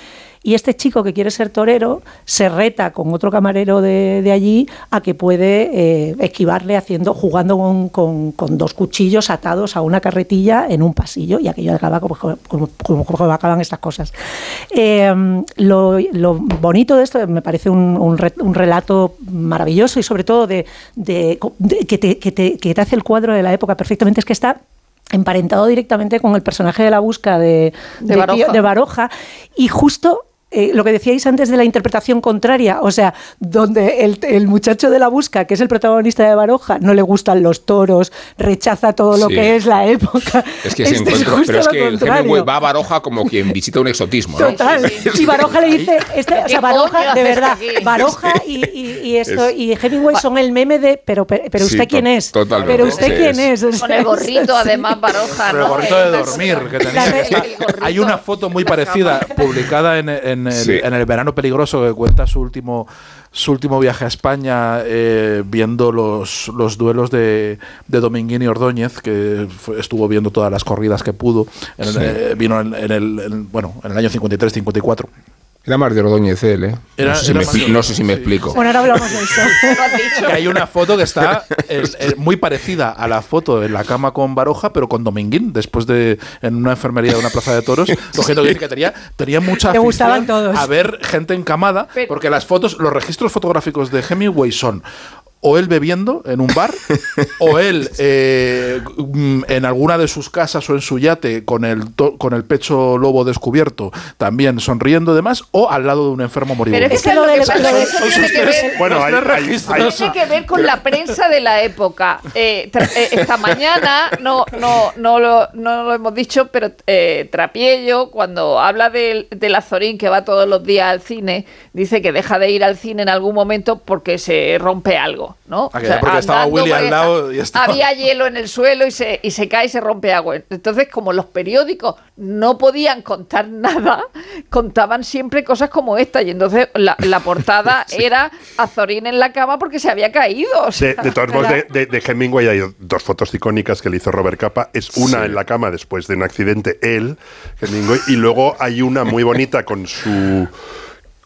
Y este chico que quiere ser torero se reta con otro camarero de, de allí a que puede eh, esquivarle haciendo, jugando con, con- con dos cuchillos atados a una carretilla en un pasillo y aquello acaba como, como, como- como acaban estas cosas. Eh, lo, lo bonito de esto me parece un, un re- un relato maravilloso y sobre todo de, de- de- que, te, que te- que te hace el cuadro de la época perfectamente es que está emparentado directamente con el personaje de la busca de,
De
de
Baroja.
Pío- de Baroja y justo eh, lo que decíais antes de la interpretación contraria, o sea, donde el, el muchacho de la busca, que es el protagonista de Baroja, no le gustan los toros, rechaza todo lo
Sí.
que es la época.
Es que se
Este
encuentra,
justo
pero es que el. Hemingway va a Baroja como quien visita un exotismo, ¿no?
Total. Y Baroja le dice, este, o
¿Qué
sea, Baroja, de verdad? Baroja y, y- y esto,
Es-
y Hemingway son el meme de, pero, pero, usted quién es,
totalmente.
pero usted
Sí,
quién
es-
es, O
Con el gorrito,
sí.
además, Baroja.
Pero el
¿no?
gorrito de dormir que tenía.
El
hay una foto muy parecida publicada en, en el,
Sí.
en el verano peligroso que cuenta su último su último viaje a España eh, viendo los, los duelos de, de Dominguín y Ordóñez que fue- estuvo viendo todas las corridas que pudo En el-
Sí.
eh, vino en, en el en- bueno en el año 53 54
Era más de Ordóñez él, ¿eh?
Era-
no, sé si
era
me,
más
expli-
de-
no sé si me
sí.
explico.
Bueno, ahora hablamos de eso.
Lo dicho.
que hay una foto que está eh, eh, muy parecida a la foto en la cama con Baroja, pero con Dominguín, después de en una enfermería de una plaza de toros, cogiendo que tenía, tenía mucha afición
gustaban todos.
a ver gente encamada,
Pero-
porque las fotos, los registros fotográficos de Hemingway son o él bebiendo en un bar, o él eh, mm, en alguna de sus casas o en su yate con el, to- con el pecho lobo descubierto, también sonriendo y demás, o al lado de un enfermo moribundo.
Pero es que
lo de-
Bueno.
Tiene que ver con la prensa de la época. Eh, eh, esta mañana, no, no, no, lo, no lo hemos dicho, pero eh, Trapiello, cuando habla del, del Azorín que va todos los días al cine, dice que deja de ir al cine en algún momento porque se rompe algo, ¿no?
Ah, que ya porque estaba Willy al
porque
lado y estaba-
Había hielo en el suelo y se, y se cae y se rompe agua. Entonces, como los periódicos no podían contar nada, contaban siempre cosas como esta. Y entonces la, la portada era Azorín en la cama porque se había caído. o
De,
sea,
de todos modos, de, de- de Hemingway hay dos fotos icónicas que le hizo Robert Capa. Es una
Sí.
en la cama después de un accidente, él, Hemingway, y luego hay una muy bonita con su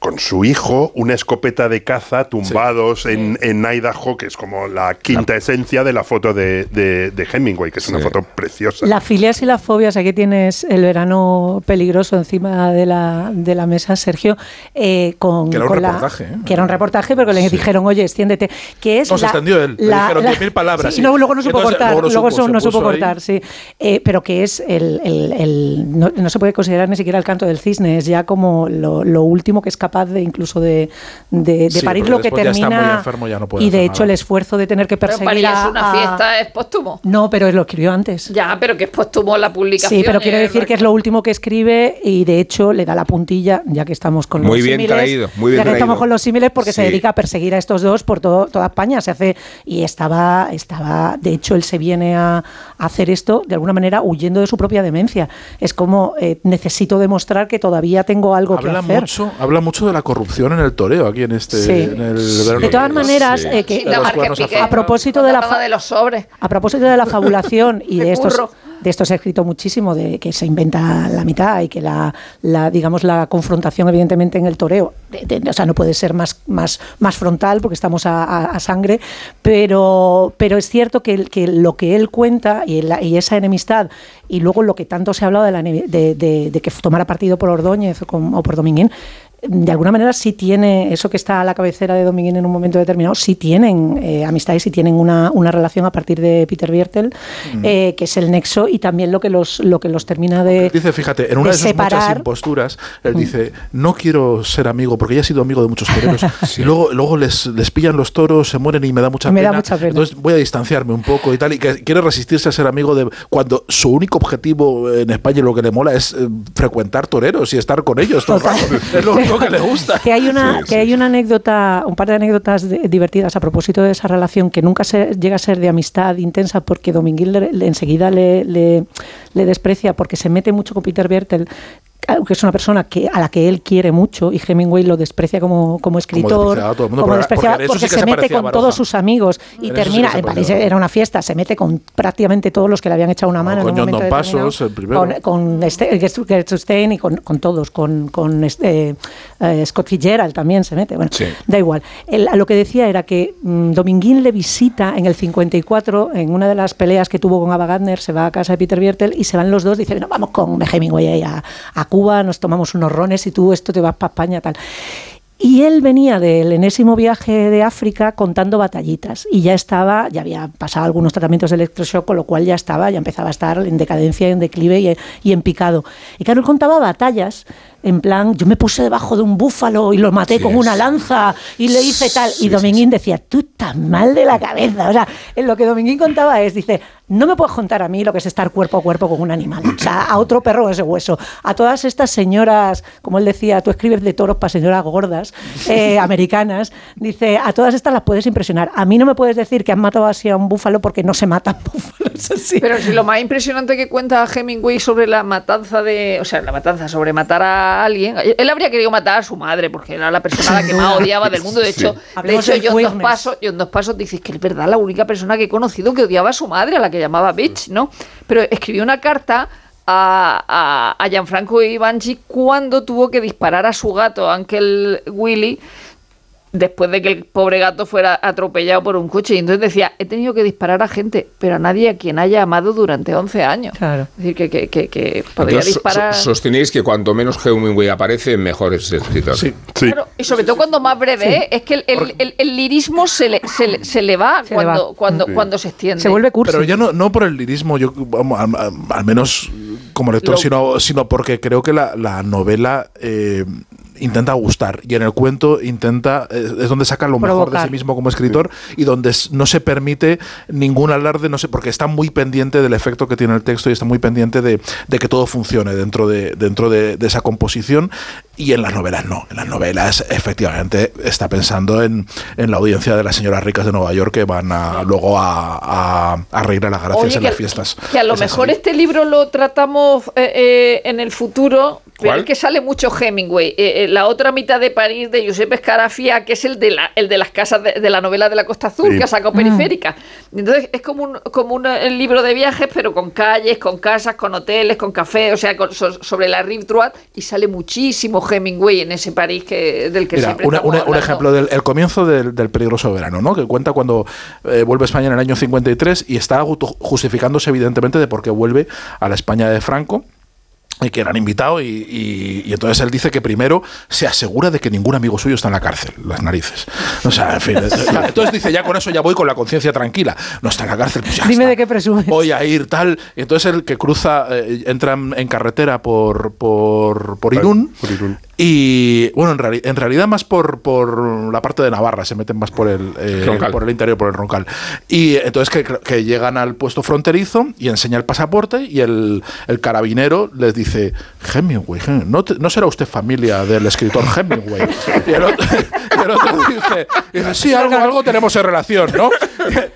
con su hijo, una escopeta de caza tumbados en, en Idaho, que es como la quinta esencia de la foto de, de- de Hemingway, que es una foto preciosa.
Las filias y las fobias, aquí tienes el verano peligroso encima de la, de la mesa, Sergio, eh, con,
Que era un
con la-
reportaje, ¿eh?
que era un reportaje, pero que le dijeron, oye, extiéndete, que es
No, se extendió él, le dijeron
la-
10.000 palabras,
sí,
sí.
y luego, luego no supo
Entonces,
cortar,
luego no
luego
supo,
no
ahí.
cortar, sí, Eh, pero que es el, el- el- no, no se puede considerar ni siquiera el canto del cisne, es ya como lo, lo último que es capaz de incluso de, de, de
Sí,
parir lo que
después ya está muy
termina
enfermo, ya no puede
y de hecho
nada.
el esfuerzo de tener que
Pero
perseguir
para
a-
una
a-
fiesta es póstumo.
No, pero él lo escribió antes.
Ya, pero que es póstumo la publicación.
Sí, pero quiero
eh,
decir que es lo último que escribe y de hecho le da la puntilla, ya que estamos con
Muy
los
bien
símiles,
traído, muy bien
ya que
traído.
estamos con los símiles porque se dedica a perseguir a estos dos por todo, toda España. Se hace y estaba, estaba, de hecho, él se viene a, a hacer esto de alguna manera huyendo de su propia demencia. Es como eh, necesito demostrar que todavía tengo algo que hacer.
mucho, habla mucho de la corrupción en el toreo aquí en este
Sí.
en el.
De todas maneras,
Sí.
eh, que-
a
Piqué,
favor.
A propósito de la fa-
de los sobres.
A propósito de la fabulación y
De
estos, de esto se ha escrito muchísimo, de que se inventa la mitad y que la, la digamos, la confrontación evidentemente en el toreo, de- de- o sea, no puede ser más, más, más frontal porque estamos a, a- a sangre, pero, pero es cierto que, que lo que él cuenta y, la- y esa enemistad y luego lo que tanto se ha hablado de, la de- de que tomara partido por Ordóñez o, con- o por Dominguín, de alguna manera sí tiene, eso que está a la cabecera de Dominguín en un momento determinado, sí tienen eh, amistades, sí tienen una, una relación a partir de Peter Biertel, eh, que es el nexo y también lo que los, lo que los termina de,
Dice, fíjate, en una de,
de
sus muchas imposturas, él dice, no quiero ser amigo, porque ya he sido amigo de muchos toreros, y luego, luego les, les pillan los toros, se mueren y me da mucha,
Me da
pena,
mucha pena.
Entonces voy a distanciarme un poco y tal, y que quiere resistirse a ser amigo de... Cuando su único objetivo en España y lo que le mola es eh, frecuentar toreros y estar con ellos todo el
Total.
rato. Es lo único que le gusta.
Que hay una, que hay una anécdota, un par de anécdotas de- divertidas a propósito de esa relación que nunca se, llega a ser de amistad intensa porque Dominguín le- le- enseguida le, le- le desprecia porque se mete mucho con Peter Bertel que es una persona que a la que él quiere mucho y Hemingway lo desprecia como, como escritor,
a todo el mundo,
como
porque- porque
porque
sí
se
se
mete con todos sus amigos y
En eso sí
termina, en París era una fiesta, se mete con prácticamente todos los que le habían echado una
No,
mano. en
con
un
John
momento
Don
determinado.
Passos, el primero.
Con, con este, Gertrude Stein y con, con todos, con, con este, eh, Scott Fitzgerald también se mete. Bueno,
Sí.
da igual. El- lo que decía era que mm, Dominguín le visita en el 54, en una de las peleas que tuvo con Ava Gardner, se va a casa de Peter Biertel y se van los dos, dice, no, vamos con Hemingway ahí a, a Cuba, nos tomamos unos rones y tú esto te vas para España, tal. Y él venía del enésimo viaje de África contando batallitas y ya estaba, ya había pasado algunos tratamientos de electroshock, con lo cual ya estaba, ya empezaba a estar en decadencia, en declive y, en picado. Y claro, él contaba batallas en plan, yo me puse debajo de un búfalo y lo maté con una lanza y le hice tal. Y Dominguín decía, tú estás mal de la cabeza. O sea, en lo que Dominguín contaba es, dice, no me puedes contar a mí lo que es estar cuerpo a cuerpo con un animal. O sea, a otro perro ese hueso. A todas estas señoras, como él decía, tú escribes de toros para señoras gordas, eh, americanas, dice, a todas estas las puedes impresionar. A mí no me puedes decir que han matado así a un búfalo porque no se matan búfalos así.
Pero si lo más impresionante que cuenta Hemingway sobre la matanza de. O sea, la matanza sobre matar a alguien. Él habría querido matar a su madre, porque era la persona a la que más odiaba del mundo. De hecho, de hecho
del
John Dos. Pasos, John Dos Pasos dice que es verdad la única persona que he conocido que odiaba a su madre, a la que llamaba bitch, ¿no? Pero escribió una carta. A, a, a Gianfranco Ivanchi cuando tuvo que disparar a su gato, Uncle Willy, después de que el pobre gato fuera atropellado por un coche. Y entonces decía, he tenido que disparar a gente, pero a nadie a quien haya amado durante 11 años.
Claro.
Es decir, que, que, que, que podría
Entonces,
disparar...
so- sostenéis que cuanto menos Hemingway aparece, mejor es escritor.
Sí.
Sí.
Claro, y sobre todo cuando más breve, ¿eh? es que el, el- el- el lirismo se le, se le, se le va
Se le
cuando,
va.
cuando, cuando se extiende.
Se vuelve cursi.
Pero ya no, no por el lirismo, yo vamos, al, al- al menos como lector,
Lo-
sino, sino porque creo que la, la novela eh, intenta gustar y en el cuento intenta eh, es donde saca lo mejor de sí mismo como escritor y donde no se permite ningún alarde, no sé, porque está muy pendiente del efecto que tiene el texto y está muy pendiente de, de que todo funcione dentro de dentro de, de esa composición y en las novelas no, en las novelas efectivamente está pensando en, en la audiencia de las señoras ricas de Nueva York que van a, luego a, a, a reír a las gracias
Oye,
en
que,
las fiestas.
que a lo
Es
mejor
así.
este libro lo tratamos eh, eh, en el futuro Pero es que sale mucho Hemingway. Eh, eh, la otra mitad de París de Giuseppe Scarafia, que es el de, la, el de las casas de, de la novela de la Costa Azul,
Sí.
que ha sacado Periférica. Entonces es como un, como un eh, libro de viajes, pero con calles, con casas, con hoteles, con café, o sea, con- so- sobre la Rive Droite. Y sale muchísimo Hemingway en ese París que, del que
Mira,
siempre
una-
estamos
una- un ejemplo del el comienzo del, del peligroso verano, ¿no? Que cuenta cuando eh, vuelve a España en el año 53 y está justificándose evidentemente de por qué vuelve a la España de Franco que eran invitados y, y- y entonces él dice que primero se asegura de que ningún amigo suyo está en la cárcel, las narices. O sea, en fin, entonces dice, ya con eso ya voy con la conciencia tranquila. No está en la cárcel, pues ya
Dime
está.
de qué presumes.
Voy a ir tal. Y entonces el que cruza, eh, entra en en carretera por, por, por Irún.
Por Irún.
Y bueno, en, reali- en realidad más por, por la parte de Navarra, se meten más por el, eh,
Roncal.
por el interior, por el Roncal. Y entonces que, que llegan al puesto fronterizo y enseña el pasaporte y el, el carabinero les dice, Hemingway, Hem- ¿no, te- ¿no será usted familia del escritor Hemingway? Y el otro, y el otro dice, dice, sí, algo, algo tenemos en relación, ¿no?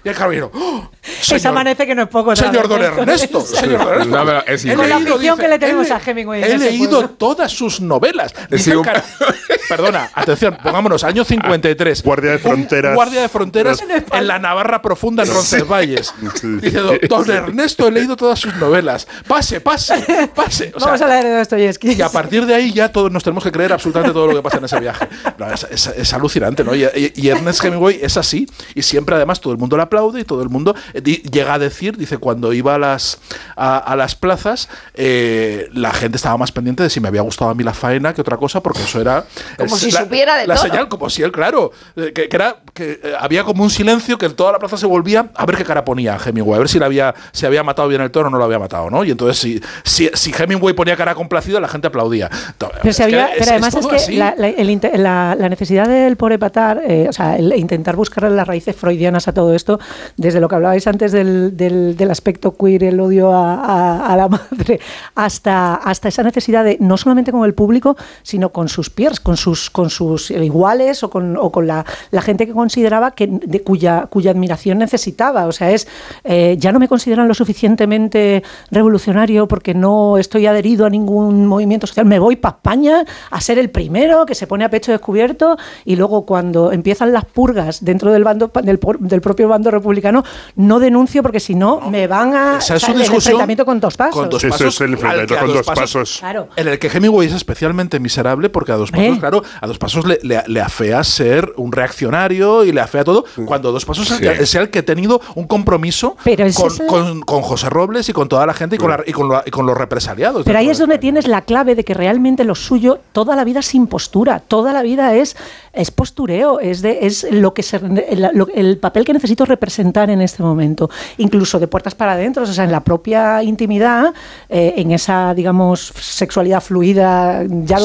Y el carabinero, "Oh,
Esa
señor,
amanece que no es poco.
Señor Don
esto.
Ernesto, señor Don Ernesto.
No, pero es
la afición que le tenemos
he
a Hemingway
He leído
pueblo.
todas sus novelas. Dice Perdona, atención, pongámonos, año 53.
Guardia de fronteras.
guardia de fronteras en la Navarra profunda en Roncesvalles. Dice, "Don- Ernesto, he leído todas sus novelas. Pase, pase, pase. O sea,
Vamos a leer de Dostoyevsky.
y a partir de ahí ya todos nos tenemos que creer absolutamente todo lo que pasa en ese viaje. No, es, es- es alucinante, ¿no? Y, y- y Ernest Hemingway es así. Y siempre, además, todo el mundo le aplaude y todo el mundo eh, llega a decir, dice, cuando iba a las, a, a las plazas, eh, la gente estaba más pendiente de si me había gustado a mí la faena que otra cosa, porque eso era...
Como
es
si
la,
supiera de
La
todo.
señal, como si él, claro, eh, que, que era que eh, había como un silencio que en toda la plaza se volvía a ver qué cara ponía Hemingway, a ver si, le había, si había matado bien el toro o no lo había matado, ¿no? Y entonces si, si, si Hemingway ponía cara complacida, la gente aplaudía. To-
Pero, si
es
había- pero además es, que la, la- el la- la necesidad del pobre patar, eh, o sea, el intentar buscar las raíces freudianas a todo esto, desde lo que hablabais antes del, del- del aspecto queer, el odio a, a- a la madre, hasta, hasta esa necesidad de, no solamente con el público, sino con sus peers, con sus, con sus iguales o con, o con la, la gente que consideraba que de cuya, cuya admiración necesitaba. O sea, es eh, ya no me consideran lo suficientemente revolucionario porque no estoy adherido a ningún movimiento social. Me voy para España a ser el primero que se pone a pecho descubierto y luego cuando empiezan las purgas dentro del bando del, del propio bando republicano no denuncio porque si no me van a
Esa es
o sea,
su
el
discusión
enfrentamiento con dos pasos.
con dos
Eso
pasos
es el enfrentamiento con
dos
dos pasos.
Claro.
En el que Hemingway es especialmente miserable porque a dos pasos,
¿Eh?
claro, a dos pasos le, le- le afea ser un reaccionario y le afea todo, cuando dos pasos es el que-
Sí.
es el que ha tenido un compromiso
Pero
con,
es el-
con- con José Robles y con toda la gente y con, la- y con, la- y con los represaliados.
Pero ahí es
de
donde tienes la clave de que realmente lo suyo toda la vida es impostura, toda la vida es, es postureo, es, de, es lo que se, el, lo- el papel que necesito representar en este momento, incluso de puertas para adentro, o sea, en la propia intimidad, eh, en esa, digamos, sexualidad fluida ya
Sí,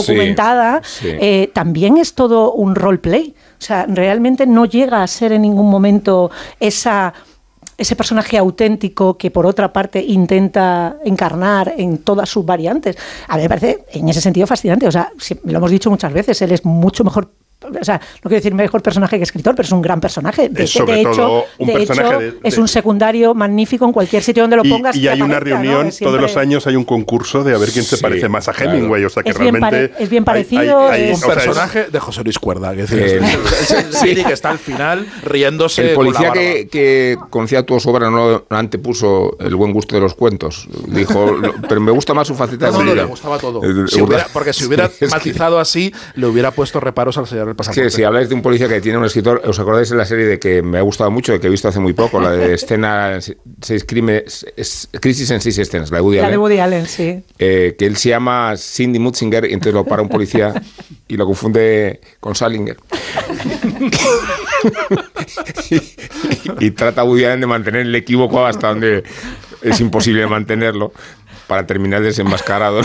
sí.
eh, también es todo un roleplay. O sea, realmente no llega a ser en ningún momento esa ese personaje auténtico que por otra parte intenta encarnar en todas sus variantes. A mí me parece en ese sentido fascinante. O sea, lo hemos dicho muchas veces, él es mucho mejor. O sea, no quiero decir mejor personaje que escritor, pero es un gran personaje. De,
Es sobre
de hecho,
todo un
de
personaje
hecho,
de- de-
es un secundario magnífico en cualquier sitio donde lo
Y,
pongas.
y hay una reunión, todos los años hay un concurso de a ver quién se
Sí,
parece más a
claro.
Hemingway. O sea que
Es bien
realmente.
pare- es bien parecido,
hay- hay-
es-
un
o sea, es-
personaje de José Luis Cuerda, que es decir,
Eh,
es- sí, que está al final riéndose.
El
con la
policía
barba.
que, que conocía tu obra no antepuso el buen gusto de los cuentos. Dijo, lo- pero me gusta más su faceta
No,
de
no, le gustaba todo.
Eh,
Si hubiera- porque si hubiera matizado así, le hubiera puesto reparos al sellar el pasaporte.
que si habláis de un policía que tiene un escritor, ¿os acordáis de la serie de que me ha gustado mucho, de que he visto hace muy poco, la de escena seis crímenes, es- crisis en seis escenas, la de Woody
La de
Allen?
Woody Allen, sí.
eh, que él se llama Cindy Mutzinger y entonces lo para un policía y lo confunde con Salinger. y, y trata a Woody Allen de mantener el equívoco hasta donde es imposible mantenerlo para terminar desenmascarado.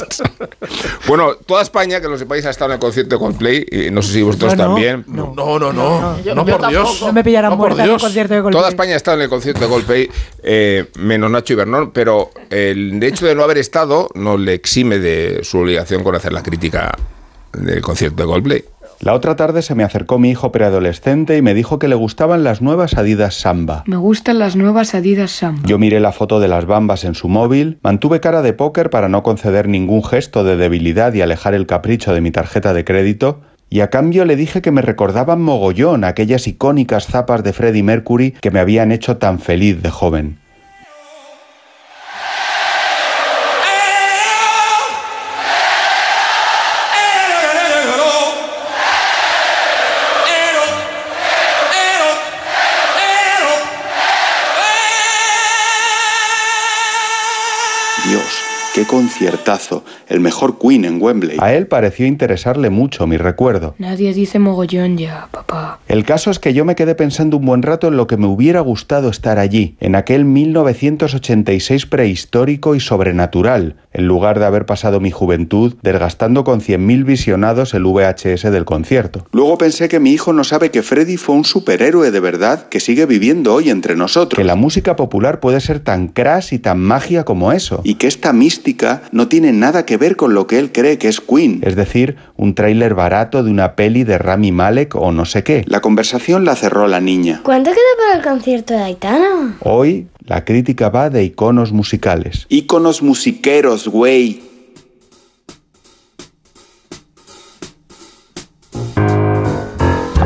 ¿No? bueno, toda España, que lo sepáis, ha estado en el concierto de Coldplay, y no sé si vosotros
no,
también.
no.
No, no, no.
yo-
no,
yo
por Dios.
tampoco.
No me pillarán
No, por
muerta en
Dios.
concierto de Coldplay.
Toda España ha estado en el concierto de Coldplay, eh, menos Nacho Ibernón, pero el hecho de no haber estado no le exime de su obligación con hacer la crítica del concierto de Coldplay.
La otra tarde se me acercó mi hijo preadolescente y me dijo que le gustaban las nuevas Adidas Samba.
Me gustan las nuevas Adidas Samba.
Yo miré la foto de las bambas en su móvil, mantuve cara de póker para no conceder ningún gesto de debilidad y alejar el capricho de mi tarjeta de crédito, y a cambio le dije que me recordaban mogollón aquellas icónicas zapas de Freddie Mercury que me habían hecho tan feliz de joven.
Qué conciertazo. El mejor Queen en Wembley.
A él pareció interesarle mucho mi recuerdo.
Nadie dice mogollón ya, papá.
El caso es que yo me quedé pensando un buen rato en lo que me hubiera gustado estar allí, en aquel 1986 prehistórico y sobrenatural, en lugar de haber pasado mi juventud desgastando con 100.000 visionados el VHS del concierto.
Luego pensé que mi hijo no sabe que Freddy fue un superhéroe de verdad que sigue viviendo hoy entre nosotros.
Que la música popular puede ser tan crass y tan magia como eso.
Y que esta mística no tiene nada que ver con lo que él cree que es Queen.
Es decir, un tráiler barato de una peli de Rami Malek o no sé qué.
La conversación la cerró la niña.
¿Cuánto queda para el concierto de Aitana?
Hoy la crítica va de iconos musicales.
Iconos musiqueros, güey.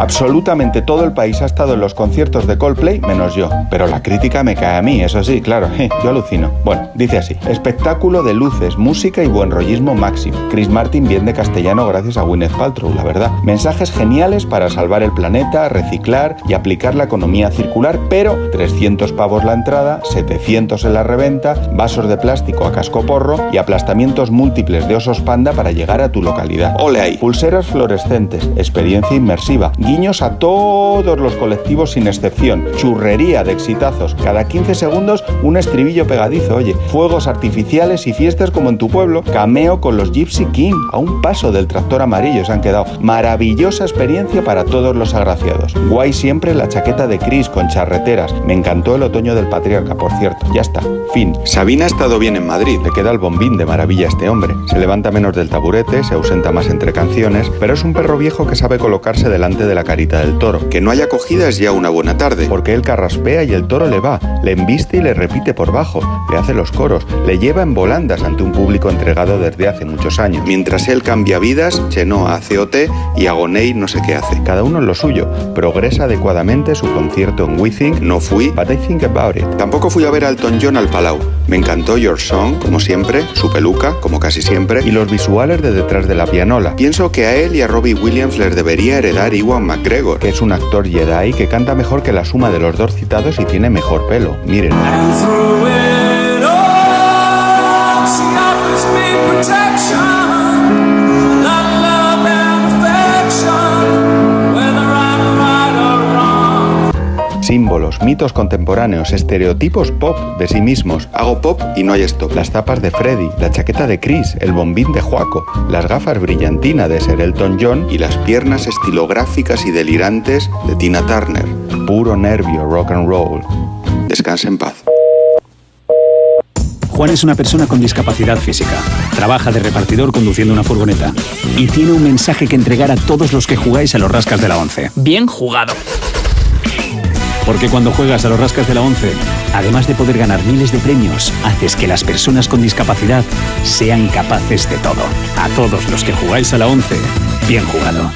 Absolutamente todo el país ha estado en los conciertos de Coldplay, menos yo. Pero la crítica me cae a mí, eso sí, claro, yo alucino. Bueno, dice así: espectáculo de luces, música y buen rollismo máximo. Chris Martin bien de castellano gracias a Gwyneth Paltrow, la verdad. Mensajes geniales para salvar el planeta, reciclar y aplicar la economía circular, pero 300 pavos la entrada, 700 en la reventa, vasos de plástico a casco porro y aplastamientos múltiples de osos panda para llegar a tu localidad.
Ole ahí.
Pulseras fluorescentes, experiencia inmersiva, guiños a todos los colectivos sin excepción, churrería de exitazos, cada 15 segundos un estribillo pegadizo, oye, fuegos artificiales y fiestas como en tu pueblo, cameo con los Gypsy King, a un paso del tractor amarillo se han quedado, maravillosa experiencia para todos los agraciados. Guay siempre la chaqueta de Chris con charreteras, me encantó el otoño del patriarca, por cierto, ya está, fin.
Sabina ha estado bien en Madrid.
Le queda el bombín de maravilla a este hombre. Se levanta menos del taburete, se ausenta más entre canciones, pero es un perro viejo que sabe colocarse delante de la carita del toro.
Que no haya acogida es ya una buena tarde.
Porque él carraspea y el toro le va, le embiste y le repite por bajo, le hace los coros, le lleva en volandas ante un público entregado desde hace muchos años.
Mientras él cambia vidas, Chenoa hace OT y Agonei no sé qué hace.
Cada uno en lo suyo, progresa adecuadamente su concierto en We Think,
No fui,
but I think about it.
tampoco fui a ver a Elton John al Palau. Me encantó Your Song, como siempre, su peluca, como casi siempre.
Y los visuales de detrás de la pianola,
Pienso que a él y a Robbie Williams les debería heredar Iwan McGregor.
que es un actor Jedi que canta mejor que la suma de los dos citados y tiene mejor pelo. Miren. Símbolos, mitos contemporáneos, estereotipos pop de sí mismos.
Hago pop y no hay stop.
Las tapas de Freddy, la chaqueta de Chris, el bombín de Joaco, las gafas brillantina de Ser Elton John
Y las piernas estilográficas y delirantes de Tina Turner.
puro nervio rock and roll.
Descanse en paz.
Juan es una persona con discapacidad física. Trabaja de repartidor conduciendo una furgoneta. Y tiene un mensaje que entregar a todos los que jugáis a los rascas de la 11.
Bien jugado.
Porque cuando juegas a los rascas de la 11, además de poder ganar miles de premios, haces que las personas con discapacidad sean capaces de todo. A todos los que jugáis a la 11, bien jugado.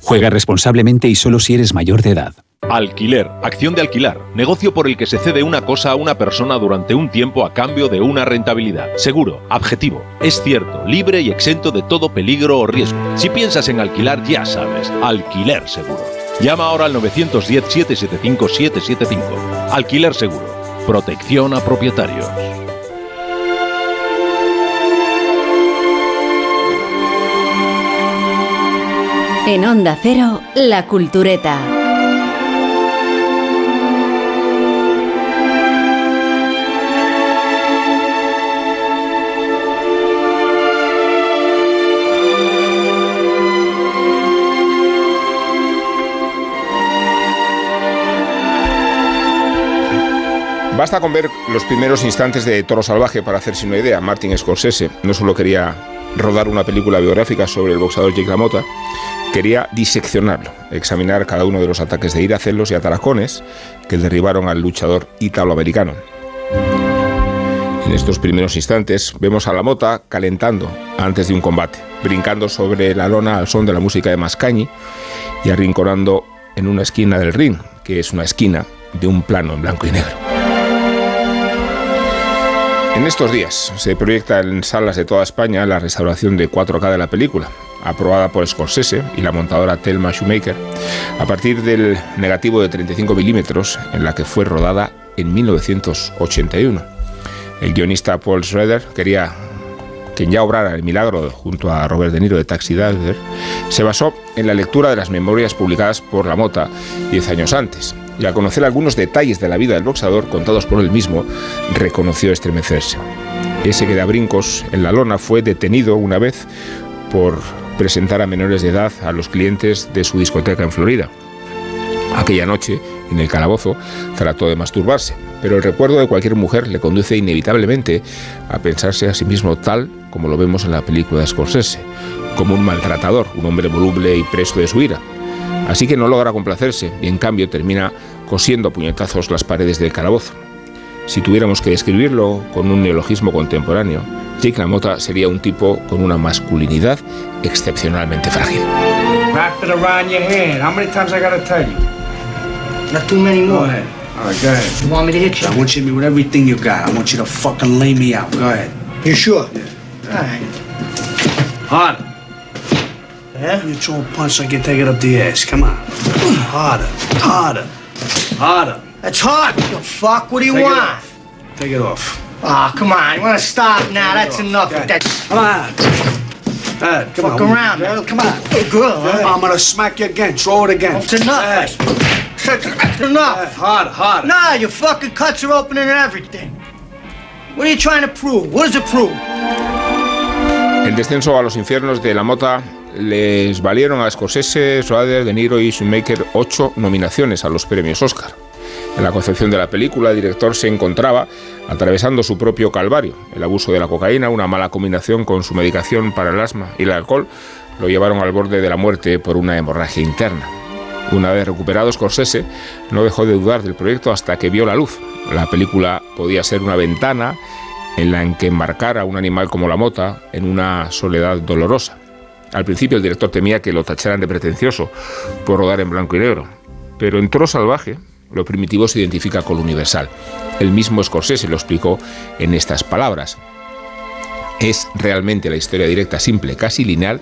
Juega responsablemente y solo si eres mayor de edad.
Alquiler, acción de alquilar, negocio por el que se cede una cosa a una persona durante un tiempo a cambio de una rentabilidad. Seguro, objetivo, es cierto, libre y exento de todo peligro o riesgo. Si piensas en alquilar, ya sabes, alquiler seguro. Llama ahora al 910-775-775. Alquiler seguro, protección a propietarios.
En Onda Cero, La Cultureta.
Basta con ver los primeros instantes de Toro Salvaje para hacerse una idea. Martin Scorsese no solo quería rodar una película biográfica sobre el boxeador Jake LaMotta, quería diseccionarlo, examinar cada uno de los ataques de ira, celos y ataracones que derribaron al luchador italoamericano. En estos primeros instantes vemos a la mota calentando antes de un combate, brincando sobre la lona al son de la música de Mascañi y arrinconando en una esquina del ring, que es una esquina de un plano en blanco y negro. En estos días se proyecta en salas de toda España la restauración de 4K de la película, aprobada por Scorsese y la montadora Thelma Shoemaker, a partir del negativo de 35 milímetros en la que fue rodada en 1981. El guionista Paul Schrader quería quien ya obrara el milagro junto a Robert De Niro de Taxi Driver, se basó en la lectura de las memorias publicadas por La Mota diez años antes. Y al conocer algunos detalles de la vida del boxeador contados por él mismo, reconoció estremecerse. Ese que da brincos en la lona fue detenido una vez por presentar a menores de edad a los clientes de su discoteca en Florida. Aquella noche, en el calabozo, trató de masturbarse, pero el recuerdo de cualquier mujer le conduce inevitablemente a pensarse a sí mismo tal como lo vemos en la película de Scorsese, como un maltratador, un hombre voluble y preso de su ira. Así que no logra complacerse y en cambio termina cosiendo a puñetazos las paredes del calabozo. Si tuviéramos que describirlo con un neologismo contemporáneo, Jake LaMotta sería un tipo con una masculinidad excepcionalmente frágil.
Wrap Yeah. All right. You throw a punch like you take it up the ass. Come on. Harder. Harder. Harder. That's hard. You fuck. What do you
Take
want?
off. Take it off.
Ah, come on. You want to stop now? That's enough of that. Come on.
Dad, come
Fuck
on.
around, man. Come on. Good girl, huh?
I'm gonna smack you again. Throw it again.
It's enough. That's enough.
Harder, harder.
Nah, your fucking cuts are opening and everything. What are you trying to prove? What does it prove?
El descenso a los infiernos de la mota les valieron a Scorsese, Schrader, De Niro y Shoemaker ocho nominaciones a los premios Oscar. En la concepción de la película, el director se encontraba atravesando su propio calvario. El abuso de la cocaína, una mala combinación con su medicación para el asma y el alcohol, lo llevaron al borde de la muerte por una hemorragia interna. Una vez recuperado, Scorsese no dejó de dudar del proyecto hasta que vio la luz. La película podía ser una ventana en la que embarcara a un animal como la mota en una soledad dolorosa. Al principio el director temía que lo tacharan de pretencioso por rodar en blanco y negro, pero en Toro Salvaje lo primitivo se identifica con lo universal. El mismo Scorsese lo explicó en estas palabras. Es realmente la historia directa, simple, casi lineal,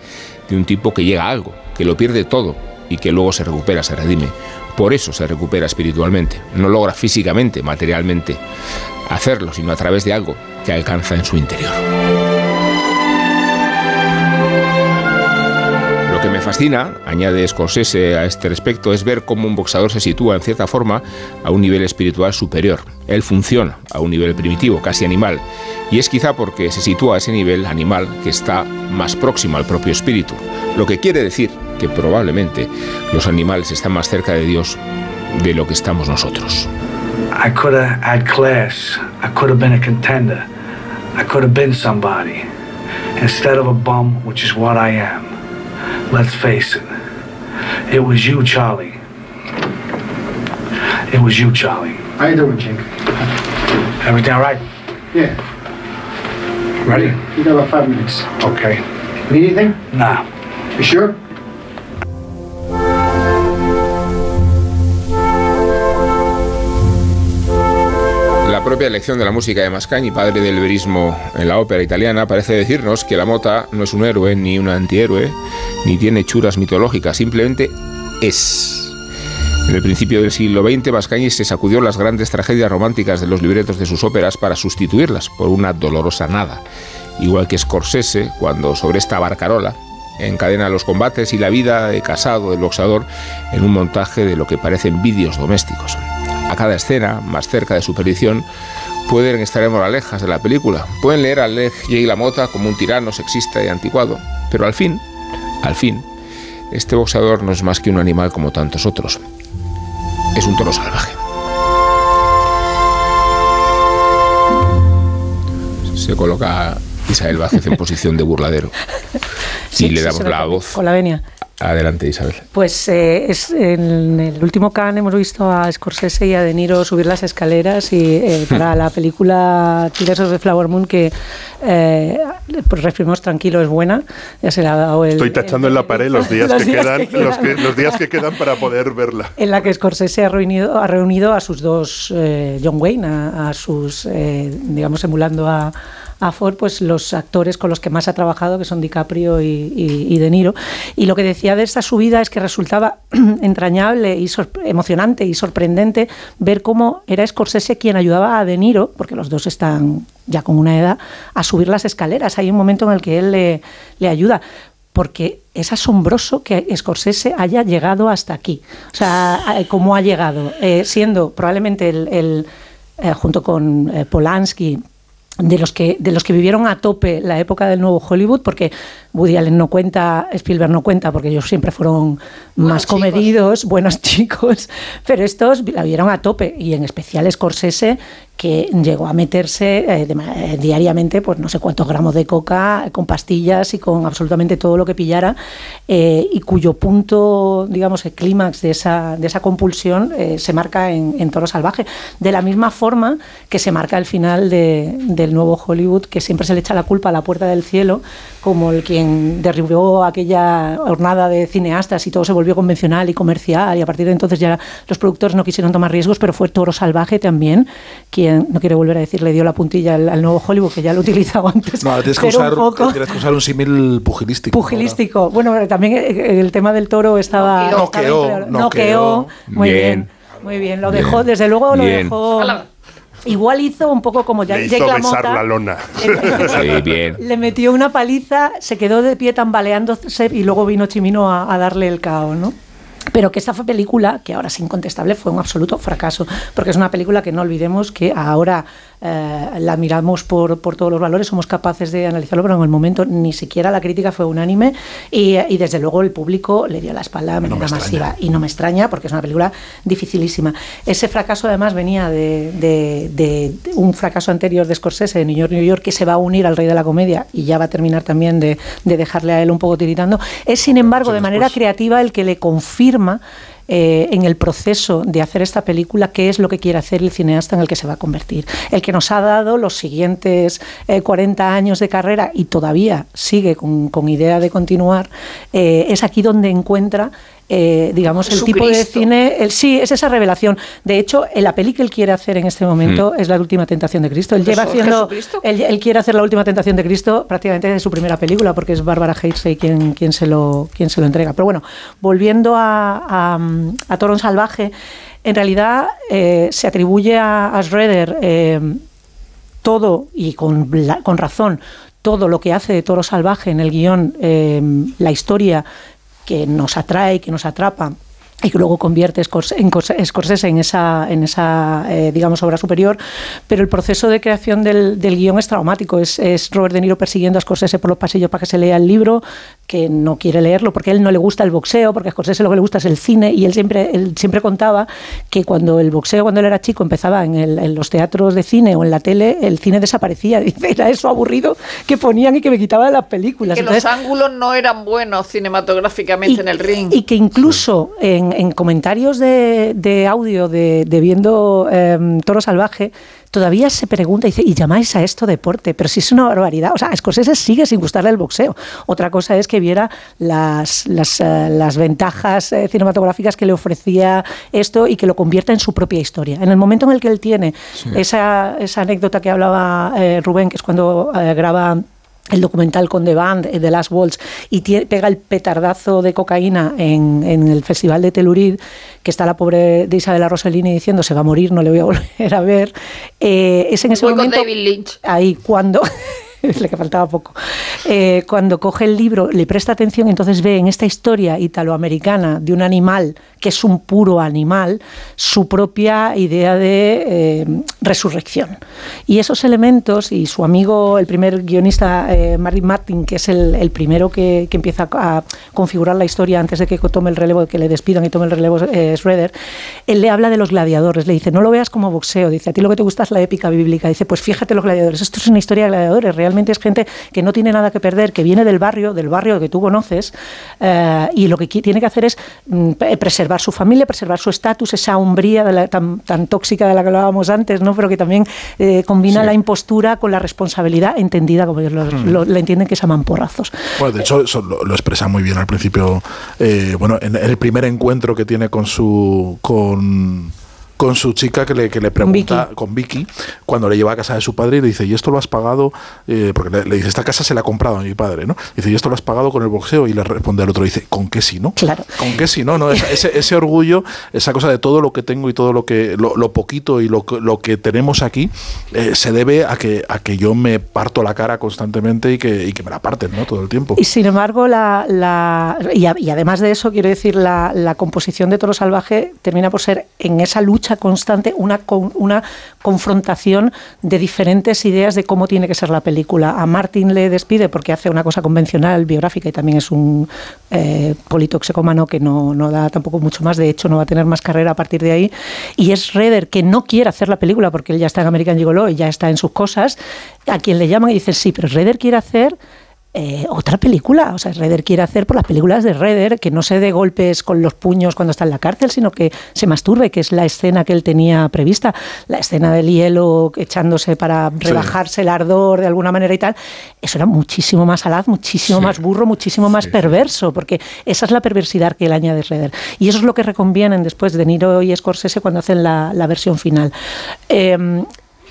de un tipo que llega a algo, que lo pierde todo y que luego se recupera, se redime. Por eso se recupera espiritualmente. No logra físicamente, materialmente hacerlo, sino a través de algo que alcanza en su interior. Fascina, añade Scorsese a este respecto, es ver cómo un boxeador se sitúa en cierta forma a un nivel espiritual superior. Él funciona a un nivel primitivo, casi animal, y es quizá porque se sitúa a ese nivel animal que está más próximo al propio espíritu, lo que quiere decir que probablemente los animales están más cerca de Dios de lo que estamos nosotros.
I could have had class. I could have been a contender. I could have been somebody. Instead of a bum, which is what I am. Let's face it. It was you, Charlie. It was you, Charlie.
How you doing, Jake?
Everything all right?
Yeah.
Ready?
You got about five minutes.
Okay.
Need anything?
Nah.
You sure?
La propia elección de la música de Mascagni, padre del verismo en la ópera italiana, parece decirnos que la mota no es un héroe ni un antihéroe, ni tiene hechuras mitológicas, simplemente es. En el principio del siglo XX, Mascagni se sacudió las grandes tragedias románticas de los libretos de sus óperas para sustituirlas por una dolorosa nada, igual que Scorsese, cuando sobre esta barcarola encadena los combates y la vida de casado del boxeador en un montaje de lo que parecen vídeos domésticos. A cada escena, más cerca de su perdición, pueden estar en moralejas de la película. Pueden leer a Leg J. Lamota como un tirano sexista y anticuado. Pero al fin, al fin, este boxeador no es más que un animal como tantos otros. Es un toro salvaje. Se coloca Isabel Vázquez en posición de burladero.
Sí,
y le damos la voz.
Con la venia.
Adelante, Isabel.
Pues eh, es, en el último Cannes hemos visto a Scorsese y a De Niro subir las escaleras y eh, para la película Killers of the Flower Moon que eh, pues respiremos tranquilo es buena ya se le ha dado el
Estoy tachando en la pared los días,
los
que,
días
quedan,
que
Los,
quedan.
que- los días que quedan para poder verla.
en la que Scorsese ha reunido, ha reunido a sus dos eh, John Wayne, a, a sus, eh, digamos, emulando a, a Ford, pues los actores con los que más ha trabajado, que son DiCaprio y, y- De Niro. Y lo que decía de esta subida es que resultaba entrañable y emocionante y sorprendente ver cómo era Scorsese quien ayudaba a De Niro, porque los dos están ya con una edad, a subir las escaleras. Hay un momento en el que él le, ayuda porque es asombroso que Scorsese haya llegado hasta aquí. O sea, cómo ha llegado, Eh, siendo probablemente el, el, eh, junto con eh, Polanski, de los que de los que vivieron a tope la época del nuevo Hollywood porque Woody Allen no cuenta Spielberg no cuenta porque ellos siempre fueron más comedidos buenos chicos pero estos la vieron a tope y en especial Scorsese que llegó a meterse eh, de eh, diariamente pues no sé cuántos gramos de coca con pastillas y con absolutamente todo lo que pillara eh, y cuyo punto digamos el clímax de esa de esa compulsión eh, se marca en, en Toro Salvaje. De la misma forma que se marca el final de- del nuevo Hollywood que siempre se le echa la culpa a la puerta del cielo como el quien derribó aquella jornada de cineastas y todo se volvió convencional y comercial y a partir de entonces ya los productores no quisieron tomar riesgos pero fue Toro Salvaje también quien no quiero volver a decir le dio la puntilla al, al nuevo Hollywood que ya lo utilizaba antes
No, tienes que,
pero un
usar,
poco
tienes que usar un símil pugilístico.
pugilístico bueno también eh, el tema del toro estaba
Noqueó.
estaba
Noqueó,
empleado.
noqueó.
Noqueó. muy bien.
Bien.
muy bien lo
Bien.
dejó desde luego lo
Bien.
dejó igual hizo un poco como ya
Le
Jake
hizo besar la lona.
Sí, bien.
Le metió una paliza, se quedó de pie tambaleándose y luego vino Chimino a, a darle el cao, ¿no? Pero que esta película, que ahora es incontestable, fue un absoluto fracaso, porque es una película que no olvidemos que ahora eh, la miramos por, por todos los valores, somos capaces de analizarlo, pero en el momento ni siquiera la crítica fue unánime y, y desde luego el público le dio la espalda de manera masiva. Y no me extraña, porque es una película dificilísima. Ese fracaso además venía de, de- de un fracaso anterior de Scorsese, de New York, New York, que se va a unir al rey de la comedia y ya va a terminar también de, de dejarle a él un poco tiritando. Es, sin embargo, de manera creativa el que le confirma forma eh, en el proceso de hacer esta película qué es lo que quiere hacer el cineasta en el que se va a convertir. El que nos ha dado los siguientes eh, 40 años de carrera y todavía sigue con, con idea de continuar, eh, es aquí donde encuentra eh, digamos, el tipo de cine, el, sí, es esa revelación. De hecho, en la peli que él quiere hacer en este momento es la última tentación de Cristo. Él lleva
¿Jesús-
haciendo, él, él quiere hacer la última tentación de Cristo prácticamente de su primera película, porque es Bárbara Heidsey quien, quien, se lo, quien se lo entrega. Pero bueno, volviendo a, a, a Toro Salvaje, en realidad eh, se atribuye a, a Schroeder eh, todo, y con, razón, todo lo que hace de Toro Salvaje en el guion, eh, la historia que nos atrae, que nos atrapa y que luego convierte en Cors- Scorsese en esa, en esa digamos, obra superior, pero el proceso de creación del, del guion es traumático. Es, es Robert De Niro persiguiendo a Scorsese por los pasillos para que se lea el libro, que no quiere leerlo porque a él no le gusta el boxeo, porque a Scorsese lo que le gusta es el cine, y él siempre, él siempre contaba que cuando el boxeo, cuando él era chico, empezaba en, el- en los teatros de cine o en la tele, el cine desaparecía. Dice, era eso aburrido que ponían y que me quitaba de las películas.
Que
Entonces,
los ángulos no eran buenos cinematográficamente en el ring.
y que incluso en, en comentarios de, de audio de, de viendo em, Toro Salvaje, todavía se pregunta y dice, ¿y llamáis a esto deporte? Pero si es una barbaridad. O sea, a Scorsese sigue sin gustarle el boxeo. Otra cosa es que viera las, las, eh, las ventajas eh, cinematográficas que le ofrecía esto y que lo convierta en su propia historia. En el momento en el que él tiene esa, esa anécdota que hablaba eh, Rubén, que es cuando eh, graba el documental con The Band, eh, The Last Waltz, y pega el petardazo de cocaína en, en el Festival de Telurid, que está la pobre de Isabela Rossellini diciendo se va a morir, no le voy a volver a ver, eh, es en ese
Voy con
momento...
David Lynch.
Ahí, cuando... le que faltaba poco. Eh, cuando coge el libro, le presta atención, entonces ve en esta historia italoamericana de un animal que es un puro animal, su propia idea de eh, resurrección. Y esos elementos, y su amigo, el primer guionista, eh, Martin Martin, que es el, el primero que, que empieza a configurar la historia antes de que tome el relevo, que le despidan y tome el relevo eh, Schroeder, él le habla de los gladiadores, le dice, no lo veas como boxeo, dice, a ti lo que te gusta es la épica bíblica, dice, pues fíjate los gladiadores, esto es una historia de gladiadores, realmente es gente que no tiene nada que perder, que viene del barrio, del barrio que tú conoces, eh, y lo que tiene que hacer es mm, pre- preservar su familia, preservar su estatus, esa umbría de la- tan, tan tóxica de la que hablábamos antes, ¿no? pero que también eh, combina la impostura con la responsabilidad entendida como ellos lo,
Mm.
lo- la entienden que es a mamporrazos.
Bueno, de hecho, eso lo, lo expresa muy bien al principio. eh, bueno, en el primer encuentro que tiene con su. con con su chica que le, que le pregunta, con Vicky. cuando le lleva a casa de su padre y le dice, ¿y esto lo has pagado? Eh, porque le, le dice, esta casa se la ha comprado a mi padre, ¿no? Dice, ¿y esto lo has pagado con el boxeo? Y le responde el otro, dice, ¿con qué sí, no?
Claro.
¿Con qué sí, no? no Esa- ese, ese orgullo, esa cosa de todo lo que tengo y todo lo que lo, lo poquito y lo, que- lo que tenemos aquí, eh, se debe a que, a que yo me parto la cara constantemente y que, y que me la parten, ¿no? Todo el tiempo.
Y sin embargo, la, la- y, a- y además de eso, quiero decir, la, la composición de Toro Salvaje termina por ser en esa lucha constante una, una confrontación de diferentes ideas de cómo tiene que ser la película. A Martin le despide porque hace una cosa convencional, biográfica, y también es un eh, politoxicómano que no, no da tampoco mucho más. De hecho, no va a tener más carrera a partir de ahí. Y es Redder que no quiere hacer la película porque él ya está en American Gigolo y ya está en sus cosas, a quien le llaman y dicen, sí, pero Redder quiere hacer eh, otra película. O sea, Redder quiere hacer por las películas de Redder que no se dé golpes con los puños cuando está en la cárcel, sino que se masturbe, que es la escena que él tenía prevista. La escena del hielo echándose para rebajarse el ardor de alguna manera y tal. Eso era muchísimo más alaz, muchísimo más burro, muchísimo más perverso, porque esa es la perversidad que él añade Redder. Y eso es lo que reconvienen después de Niro y Scorsese cuando hacen la, la versión final. Eh,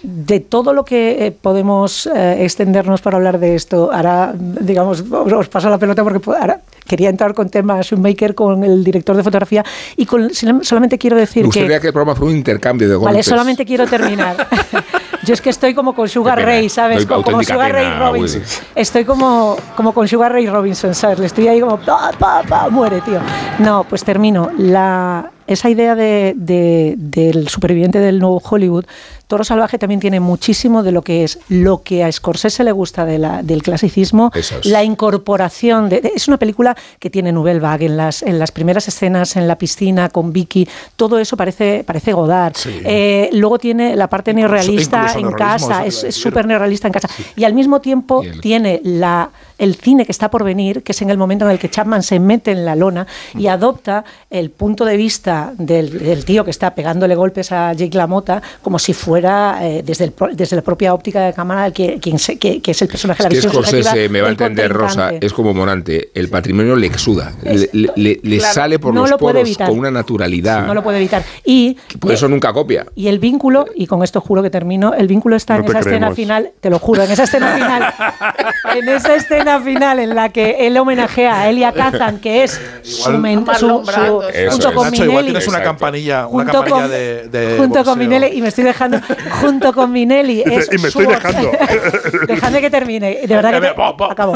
de todo lo que eh, podemos eh, extendernos para hablar de esto, ahora, digamos, os, os paso la pelota porque po- ahora quería entrar con temas Shoemaker, con el director de fotografía, y con, solamente quiero decir
Me gustaría
que...
que el programa fuera un intercambio de golpes.
Vale, solamente quiero terminar. Yo es que estoy como con Sugar
pena.
Ray, ¿sabes? Como, Sugar Ray
pena,
Robinson.
Willy.
Estoy como, como con Sugar Ray Robinson, ¿sabes? Le estoy ahí como, pa, pa, pa, muere, tío. No, pues termino. La, esa idea de, de- del superviviente del nuevo Hollywood, Toro Salvaje también tiene muchísimo de lo que es lo que a Scorsese le gusta de la, del clasicismo,
es.
la incorporación. De, es una película que tiene Nouvelle Vague en las, en las primeras escenas en la piscina con Vicky, todo eso parece, parece Godard. Eh, luego tiene la parte neorrealista en casa, es súper neorrealista en casa. Y al mismo tiempo tiene la, el cine que está por venir, que es en el momento en el que Chapman se mete en la lona y adopta el punto de vista del, del tío que está pegándole golpes a Jake LaMotta como si fuera eh, desde, el desde la propia óptica de cámara que, quien se- que, que es el personaje de la
Es que
visión
Scorsese,
subjetiva
me va a entender Rosa, es como Morante, el patrimonio le exuda, le, le- le- le
Claro,
sale por
no
los
lo
poros con una naturalidad.
No lo puede evitar. Y
Por eso nunca copia.
Y el vínculo, y con esto juro que termino, el vínculo está
No
en esa escena
creemos.
final, te lo juro, en esa escena final, en esa escena final en la que él homenajea a Elia Kazan, que es su, men- su- su-
Eso
junto
es.
con
Nacho, igual
Minelli,
tienes una campanilla, una
Junto
campanilla
con-
de, de
junto con. Minelli, y me estoy dejando, junto con Minelli, es
y me estoy
su-
dejando.
Dejadme que termine. De verdad que te- acabo.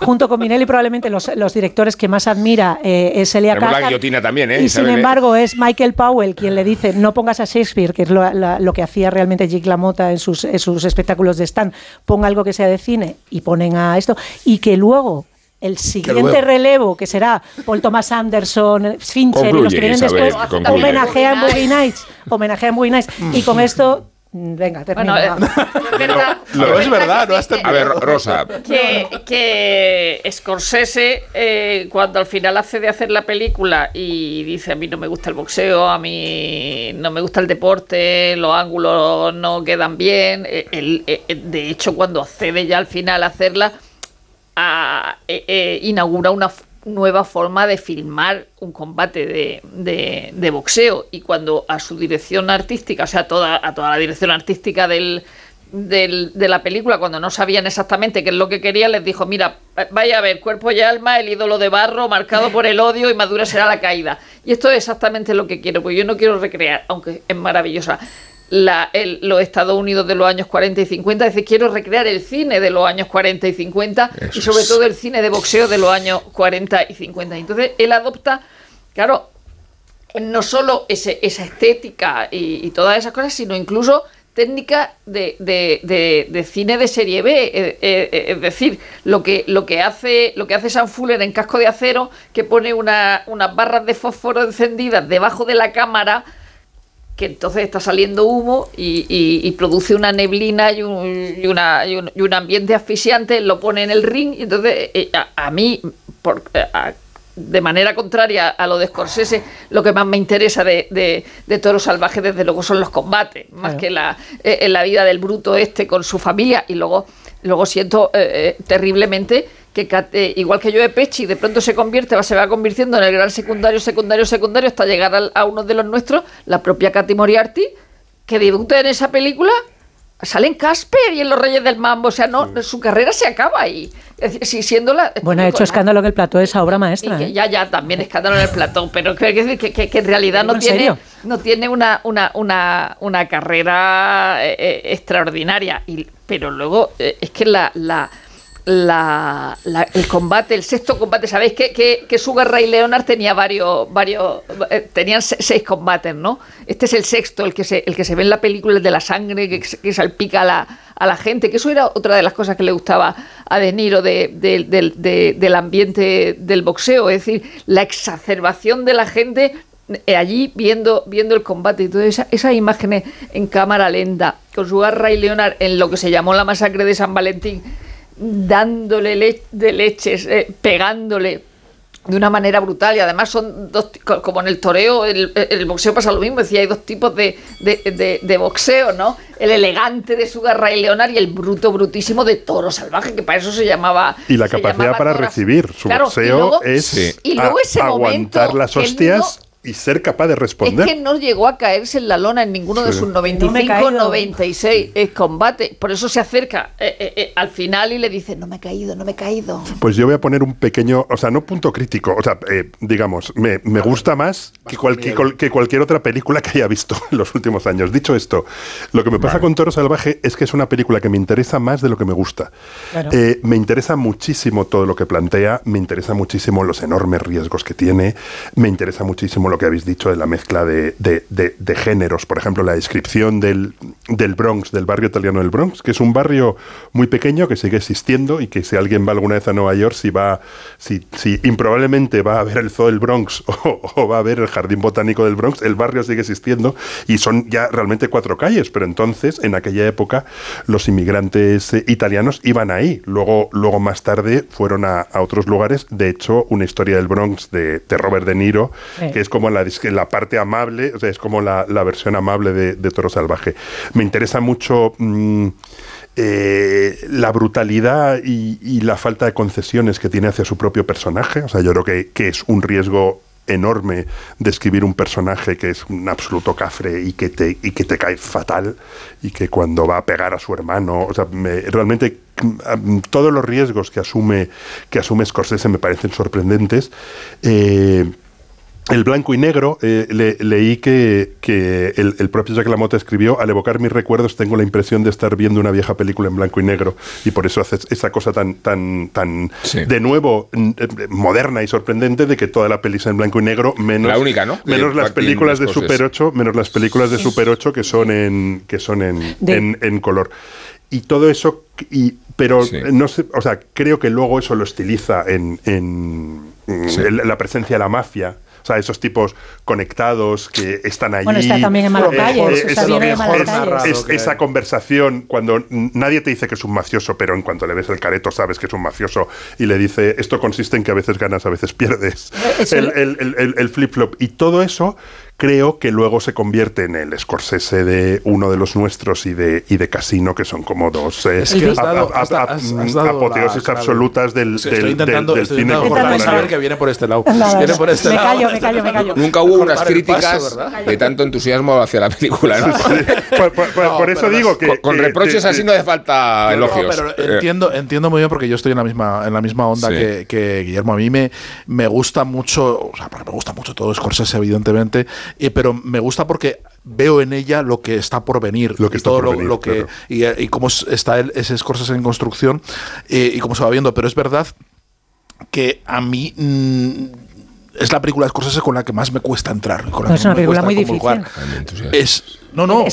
Junto con Minelli, probablemente los, los directores que más admira eh, es Elia
la
Kazan.
guillotina también, ¿eh?
Y sin
Isabel, ¿eh?
embargo, es Michael Powell quien le dice no pongas a Shakespeare, que es lo, la- lo que hacía realmente Jake LaMotta en sus, en sus espectáculos de stand, ponga algo que sea de cine y ponen a esto, y que luego el siguiente
luego-
relevo, que será Paul Thomas Anderson, Fincher y los que vienen
Isabel,
después,
concluye.
homenajea en Boogie Nights, homenajea en Boogie Nights, y con esto, venga, termino.
Bueno,
vamos.
Pero es verdad, no has
A ver, Rosa,
que, que Scorsese, eh, cuando al final hace de hacer la película y dice a mí no me gusta el boxeo, a mí no me gusta el deporte, los ángulos no quedan bien, él, eh, eh, de hecho cuando accede ya al final a hacerla, eh, eh, inaugura una nueva forma de filmar un combate de, de- boxeo y cuando a su dirección artística, o sea, toda, a toda la dirección artística del, de la película, cuando no sabían exactamente qué es lo que querían, les dijo, mira, vaya a ver, cuerpo y alma, el ídolo de barro, marcado por el odio y madura será la caída. Y esto es exactamente lo que quiero, porque yo no quiero recrear, aunque es maravillosa, la, el- los Estados Unidos de los años 40 y 50, es decir, quiero recrear el cine de los años 40 y 50 y sobre
es.
todo el cine de boxeo de los años 40 y 50. Entonces él adopta, claro, no solo ese- esa estética y, y todas esas cosas, sino incluso técnica de, de- de- de cine de serie B, eh, eh, es decir, lo que, lo que hace lo que hace Sam Fuller en Casco de Acero, que pone una- unas barras de fósforo encendidas debajo de la cámara, que entonces está saliendo humo y, y- y produce una neblina y un, y una- y un- y un ambiente asfixiante, lo pone en el ring y entonces eh, a, a mí, por, eh, a- de manera contraria a lo de Scorsese, lo que más me interesa de, de, de Toro Salvaje desde luego son los combates, más
Claro.
que la, eh, en la vida del bruto este con su familia y luego, luego siento eh, terriblemente que eh, igual que Joe Pesci de pronto se convierte, va, se va convirtiendo en el gran secundario, secundario, secundario hasta llegar a uno de los nuestros, la propia Katy Moriarty, que debuta en esa película, sale en Casper y en Los Reyes del Mambo, o sea, no, su carrera se acaba ahí. Es decir, si siendo la...
Bueno, ha hecho escándalo en el plató de esa obra maestra.
Que
¿eh?
ya, ya, también escándalo en el platón, pero que, que, que- en realidad no
¿En
tiene,
serio?
no tiene una, una, una, una carrera eh, eh, extraordinaria. Y, pero luego eh, es que la, la, la- la- el combate, el sexto combate, ¿sabéis que, que, que Sugar Ray Leonard tenía varios, varios eh, tenían se- seis combates, ¿no? Este es el sexto, el que se, el que se ve en la película, el de la sangre que, que salpica a la, a la gente, que eso era otra de las cosas que le gustaba a De Niro de- de- del- de- del ambiente del boxeo, es decir, la exacerbación de la gente eh, allí viendo, viendo el combate. Y todas esa- esas imágenes en cámara lenta, con Sugar Ray Leonard en lo que se llamó la masacre de San Valentín, dándole le- de leches, eh, pegándole de una manera brutal. Y además son dos como en el toreo el, el boxeo pasa lo mismo. Decía hay dos tipos de, de, de- de boxeo no el elegante de Sugar Ray Leonard y el bruto brutísimo de Toro Salvaje que para eso se llamaba
Y la capacidad para recibir su
Claro, y
boxeo
luego-
es
y luego ese
aguantar
momento
las hostias y ser capaz de
es
responder.
que no llegó a caerse en la lona en ninguno de sus
No me he
95,
caído.
96 eh, combates. Por eso se acerca eh, eh, eh, al final y le dice, no me he caído, no me he caído.
Pues yo voy a poner un pequeño, o sea, no punto crítico, o sea, eh, digamos, me, me gusta más que, cualquier col- que cualquier otra película que haya visto en los últimos años. Dicho esto, lo que me pasa con Toro Salvaje es que es una película que me interesa más de lo que me gusta.
Claro.
Eh, me interesa muchísimo todo lo que plantea, me interesa muchísimo los enormes riesgos que tiene, me interesa muchísimo lo que habéis dicho de la mezcla de, de- de- de géneros, por ejemplo, la descripción del, del Bronx, del barrio italiano del Bronx, que es un barrio muy pequeño que sigue existiendo y que si alguien va alguna vez a Nueva York, si va, si, si improbablemente va a ver el zoo del Bronx o, o va a ver el jardín botánico del Bronx, el barrio sigue existiendo y son ya realmente cuatro calles, pero entonces, en aquella época, los inmigrantes eh, italianos iban ahí. Luego, luego más tarde fueron a, a otros lugares. De hecho, una historia del Bronx de, de Robert De Niro,
Sí.
que es como la, parte amable, o sea, es como la, versión amable de, Toro Salvaje. Me interesa mucho mm, eh, la brutalidad y, la falta de concesiones que tiene hacia su propio personaje. O sea, yo creo que, que es un riesgo enorme describir un personaje que es un absoluto cafre y que te y que te cae fatal y que cuando va a pegar a su hermano o sea me- realmente mm, todos los riesgos que asume que asume Scorsese me parecen sorprendentes Eh, el blanco y negro, eh, le- leí que, que el, el propio Jack LaMotta escribió, al evocar mis recuerdos tengo la impresión de estar viendo una vieja película en blanco y negro y por eso haces esa cosa tan, tan, tan de nuevo, eh, moderna y sorprendente de que toda la peli sea en blanco y negro, menos,
La única, ¿no?
menos las películas de. Super 8, menos las películas de Super 8 que son en, que son en,
De-
en, en color. Y todo eso, y, pero no sé, o sea, creo que luego eso lo estiliza en, en, en la presencia de la mafia. O sea, esos tipos conectados que están allí.
Bueno, está también en
Eh,
está
es-
bien en
es- es- esa conversación cuando nadie te dice que es un mafioso, pero en cuanto le ves el careto sabes que es un mafioso y le dice esto consiste en que a veces ganas, a veces pierdes.
Eso-
El, el- el- el- el flip-flop. Y todo eso creo que luego se convierte en el Scorsese de uno de los nuestros y de, y de Casino, que son como dos eh,
Es que has
ap-
dado-
ap-
has da-
ap-
has- has dado
apoteosis absolutas del,
Sí,
del-
estoy intentando,
del- del
estoy
cine
saber que viene por este lado. Viene por este
me
lado.
callo, me callo, me callo.
Nunca hubo unas
paso,
críticas
¿verdad?
de tanto entusiasmo hacia la película, ¿no?
por, por- por- por eso digo que.
Con, reproches
que-
así no hace falta
No,
elogios.
pero
Eh,
entiendo, entiendo muy bien porque yo estoy en la misma, en la misma onda
Sí.
que, que Guillermo. A mí me, me gusta mucho, o sea, me gusta mucho todo Scorsese, evidentemente, eh, pero me gusta porque veo en ella lo que está por venir.
Lo que
y
está
todo
por
lo,
venir,
lo que
claro.
y, eh, y cómo es- está el- ese Scorsese en construcción eh, y cómo se va viendo. Pero es verdad que a mí mm, es la película de Scorsese con la que más me cuesta entrar. Con la
No,
que
es una
me
película
cuesta
muy
comulgar. Es, no, no,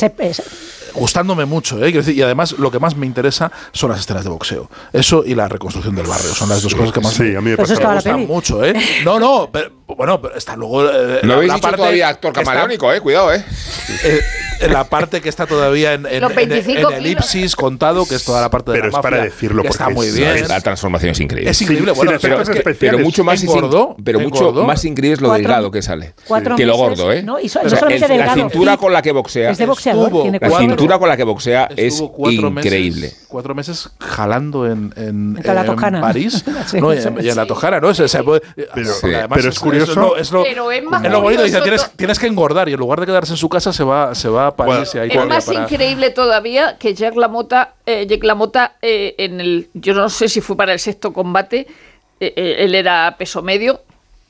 gustándome mucho, ¿eh? Quiero decir, y además lo que más me interesa son las escenas de boxeo. Eso y la reconstrucción del barrio. Son las dos cosas que más
Sí, a mí me pasa
la
gustan
peli.
mucho, ¿eh? No, no, pero, bueno, pero está luego. eh,
No
la-
habéis
la
dicho
parte
todavía actor
está-
camaleónico, eh. Cuidado, eh.
eh, la parte que está todavía en, en-
Los
en-
25
en elipsis contado, que es toda la parte de
Pero
la
es para decirlo,
que
porque
está muy bien.
La transformación es increíble.
Es increíble, bueno, pero,
efectos
es que-
especiales.
pero mucho más
engordó,
pero mucho
engordó.
más increíble es lo
Cuatro-
delgado que sale
cuatro
que lo gordo, ¿eh?
¿no? Y so-
O
no
sea,
solamente
el- la cintura
sí.
con la que boxea,
Es de boxeador, tiene
la
cuatro.
Cintura con la que boxea es
cuatro
increíble.
Meses, cuatro meses jalando en, en,
En la
en
Toscana.
París
Sí,
no, y, en, y en la
sí.
Toscana, ¿no? Se- se puede-
Pero-
además
pero es curioso-
Es lo,
Pero es más
es lo bonito, dice, tienes, que engordar y en lugar de quedarse en su casa se va, se va a París y ahí
Es más
para-
increíble todavía que Jack LaMotta, eh, Jack LaMotta eh, en el, yo no sé si fue para el sexto combate, eh, eh, él era peso medio,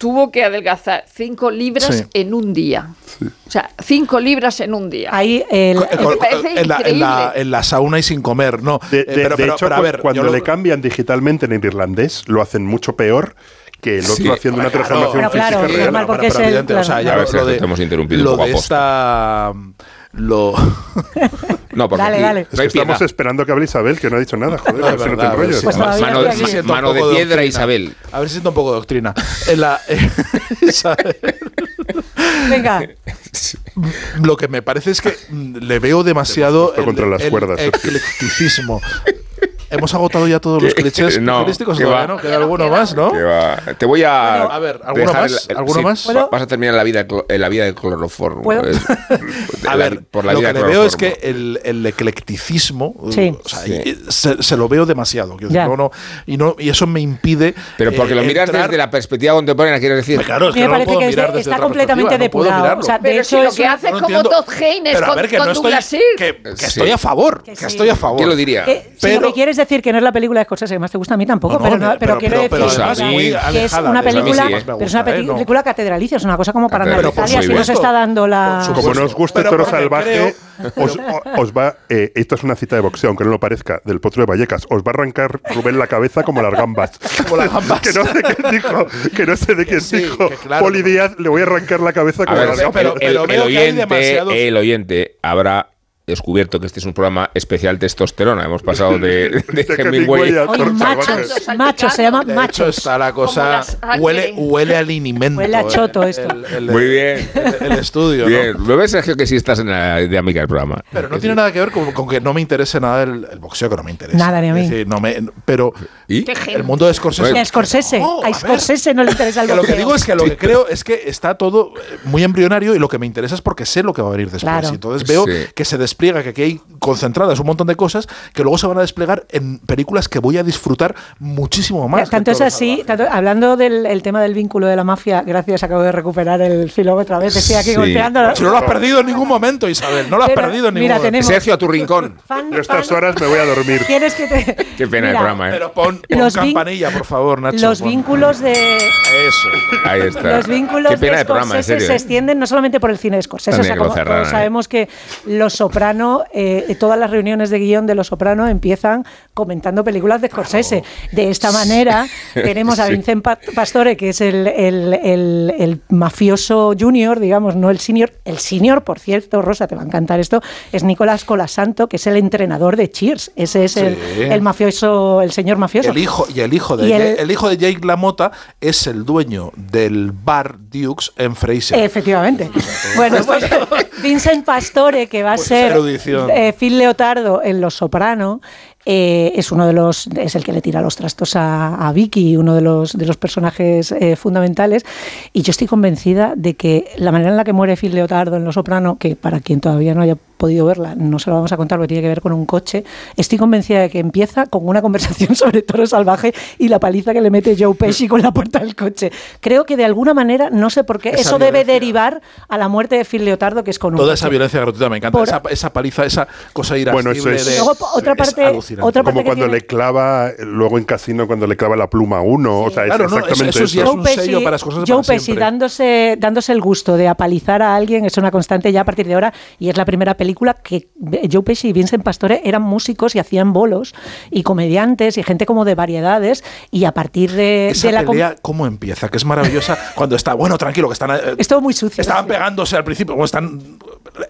tuvo que adelgazar 5 libras
Sí.
en un día. O sea, 5 libras en un día.
Ahí el,
parece
en, la, en, la,
increíble.
en la sauna y sin comer, no.
De,
Eh,
de-
pero,
de
pero-
hecho,
pero a ver,
cuando
lo-
le cambian digitalmente en irlandés, lo hacen mucho peor que el otro
Sí.
haciendo una
Claro,
transformación
claro,
física
pero
real.
normal, porque es el-
evidente, o sea,
claro.
ya
A
lo,
ver si
lo de,
te hemos interrumpido un
lo
poco
de
a posta.
Lo
No, porque
Dale.
Es que estamos esperando que hable Isabel, que no ha dicho nada. Joder,
No,
a
es
ver si no te
verdad,
Pues
mano de, mano piedra,
doctrina.
Isabel.
A ver si siento un poco de doctrina. En la, Isabel,
Venga,
lo que me parece es que mm, le veo demasiado
Justo contra las cuerdas, Sergio.
eclecticismo. Hemos agotado ya todos los clichés
no,
futbolísticos
que
todavía,
va.
¿no? Queda alguno más, ¿no?
Va- Te voy a.
Bueno, a ver, ¿alguno más? ¿Alguno
sí,
más?
Vas a terminar la vida, en la vida de cloroformo.
¿Puedo?
Es-
A
la-
ver,
por la
lo
vida
que
de
le veo es que el, el eclecticismo,
Sí.
o sea,
Sí.
se, se lo veo demasiado. quiero decir,
Ya.
no, no, y, no, y eso me impide.
Pero porque
eh,
lo miras
entrar-
desde la perspectiva contemporánea, quieres decir.
Pues claro, es que
me
no lo
parece
puedo
que
mirar desde
está completamente
no
depurado. O sea, de
Pero
hecho
si lo que hace
No
como. Todd Haynes con,
ver, que
con
no estoy,
Douglas
que, estoy a favor, que, estoy a favor.
¿Quién lo diría?
Pero-
lo que quieres decir que no es la película de Scorsese que más te gusta a mí tampoco,
No,
pero, no-
pero-
pero quiero
pero- pero
decir que es una película,
¿eh?
pero es una
¿eh? No.
película catedralicia, es una cosa como para analizar y así nos está dando la...
Como no os guste Toro Salvaje, os, os va. eh, esto es una cita de boxeo, aunque no lo parezca, del potro de Vallecas. Os va a arrancar Rubén la cabeza como las gambas.
Como las gambas.
que no sé quién dijo. Que no sé de quién
Sí,
dijo.
claro.
Poli Díaz, le voy a arrancar la cabeza como las gambas.
el,
pero
oyente, el oyente habrá descubierto que este es un programa especial testosterona. Hemos pasado de, de
De
Hemingway.
A
machos, machos, se llama
De hecho,
machos.
está la cosa. Huele, huele a linimento.
Huele a
eh,
choto esto.
el- el-
Muy bien.
El, el estudio, ¿no?
Bien, lo ves, Sergio, que sí estás en la dinámica del programa.
Pero no tiene nada que ver con, con que no me interese nada el, el boxeo, que no me interesa.
Nada, ni a mí.
Es decir, no me, pero
¿Y?
El mundo de Scorsese.
Bueno,
Y a Scorsese,
No,
a
a ver.
Scorsese no le interesa el
Que lo que
boxeo.
digo es que lo que creo es que está todo muy embrionario y lo que me interesa es porque sé lo que va a venir después.
Claro.
Y entonces veo
Sí.
que se despliega, que aquí hay concentradas un montón de cosas que luego se van a desplegar en películas que voy a disfrutar muchísimo más.
Tanto es así, tanto- hablando del el tema del vínculo de la mafia, gracias, acabo de recuperar el filo otra vez, estoy aquí
Sí.
golpeando.
Si no lo has perdido en ningún momento, Isabel. No lo has
Pero,
perdido en ningún
mira,
momento.
tenemos-
Sergio, a tu rincón.
Fan,
Yo estas
fan,
horas me voy a dormir.
¿Quieres que te.?
Qué pena el
Mira,
programa, ¿eh?
Pero pon, pon
Los
campanilla, por favor, Nacho.
Los
pon.
vínculos de.
Eso.
Ahí está.
Los vínculos
Qué pena
de
de programa, en
Scorsese
serio.
se
¿eh?
extienden no solamente por el cine de Scorsese, o sea, como
¿eh?
sabemos que Los Soprano, eh, todas las reuniones de guion de Los Soprano empiezan comentando películas de Scorsese. De esta manera tenemos a. Vincent Pa- Pastore, que es el, el- el- el mafioso junior, digamos, no el senior. El senior, por cierto, Rosa, te va a encantar esto, es Nicolás Colasanto, que es el entrenador de Cheers. Ese es el,
Sí.
el mafioso, el señor mafioso.
El hijo, y el hijo de Jake, el hijo de Jake LaMotta es el dueño del bar Dukes en Fraser.
Efectivamente. Bueno, pues Vincent Pastore, que va a
Pues
ser eh, Phil Leotardo en Los Soprano, eh, es uno de los, es el que le tira los trastos a, a Vicky, uno de los, de los personajes eh, fundamentales. Y yo estoy convencida de que la manera en la que muere Phil Leotardo en Los Soprano, que para quien todavía no haya podido verla, no se lo vamos a contar porque tiene que ver con un coche, estoy convencida de que empieza con una conversación sobre Toro Salvaje y la paliza que le mete Joe Pesci con la puerta del coche. Creo que de alguna manera, no sé por qué,
Esa
eso debe
violencia.
derivar a la muerte de Phil Leotardo, que es con un
Toda esa
coche.
violencia gratuita me encanta.
Por-
esa, esa paliza, esa cosa
Bueno,
irascible
eso es-
de.
Luego, otra
es
parte-
alucinante.
otra parte
Como
que
cuando
tiene-
le clava, luego en Casino, cuando le clava la pluma a uno. O sea,
Claro,
es
no, eso-
exactamente
eso sí
eso.
es un sello para Scorsese
Joe
para
Pesci dándose, dándose el gusto de apalizar a alguien es una constante ya a partir de ahora y es la primera película película que Joe Pesci y Vincent Pastore eran músicos y hacían bolos y comediantes y gente como de variedades y a partir de,
Esa
de la...
pelea, ¿cómo empieza? Que es maravillosa cuando está, bueno, tranquilo, que están... eh,
Es todo muy sucio.
Estaban pegándose al principio, como están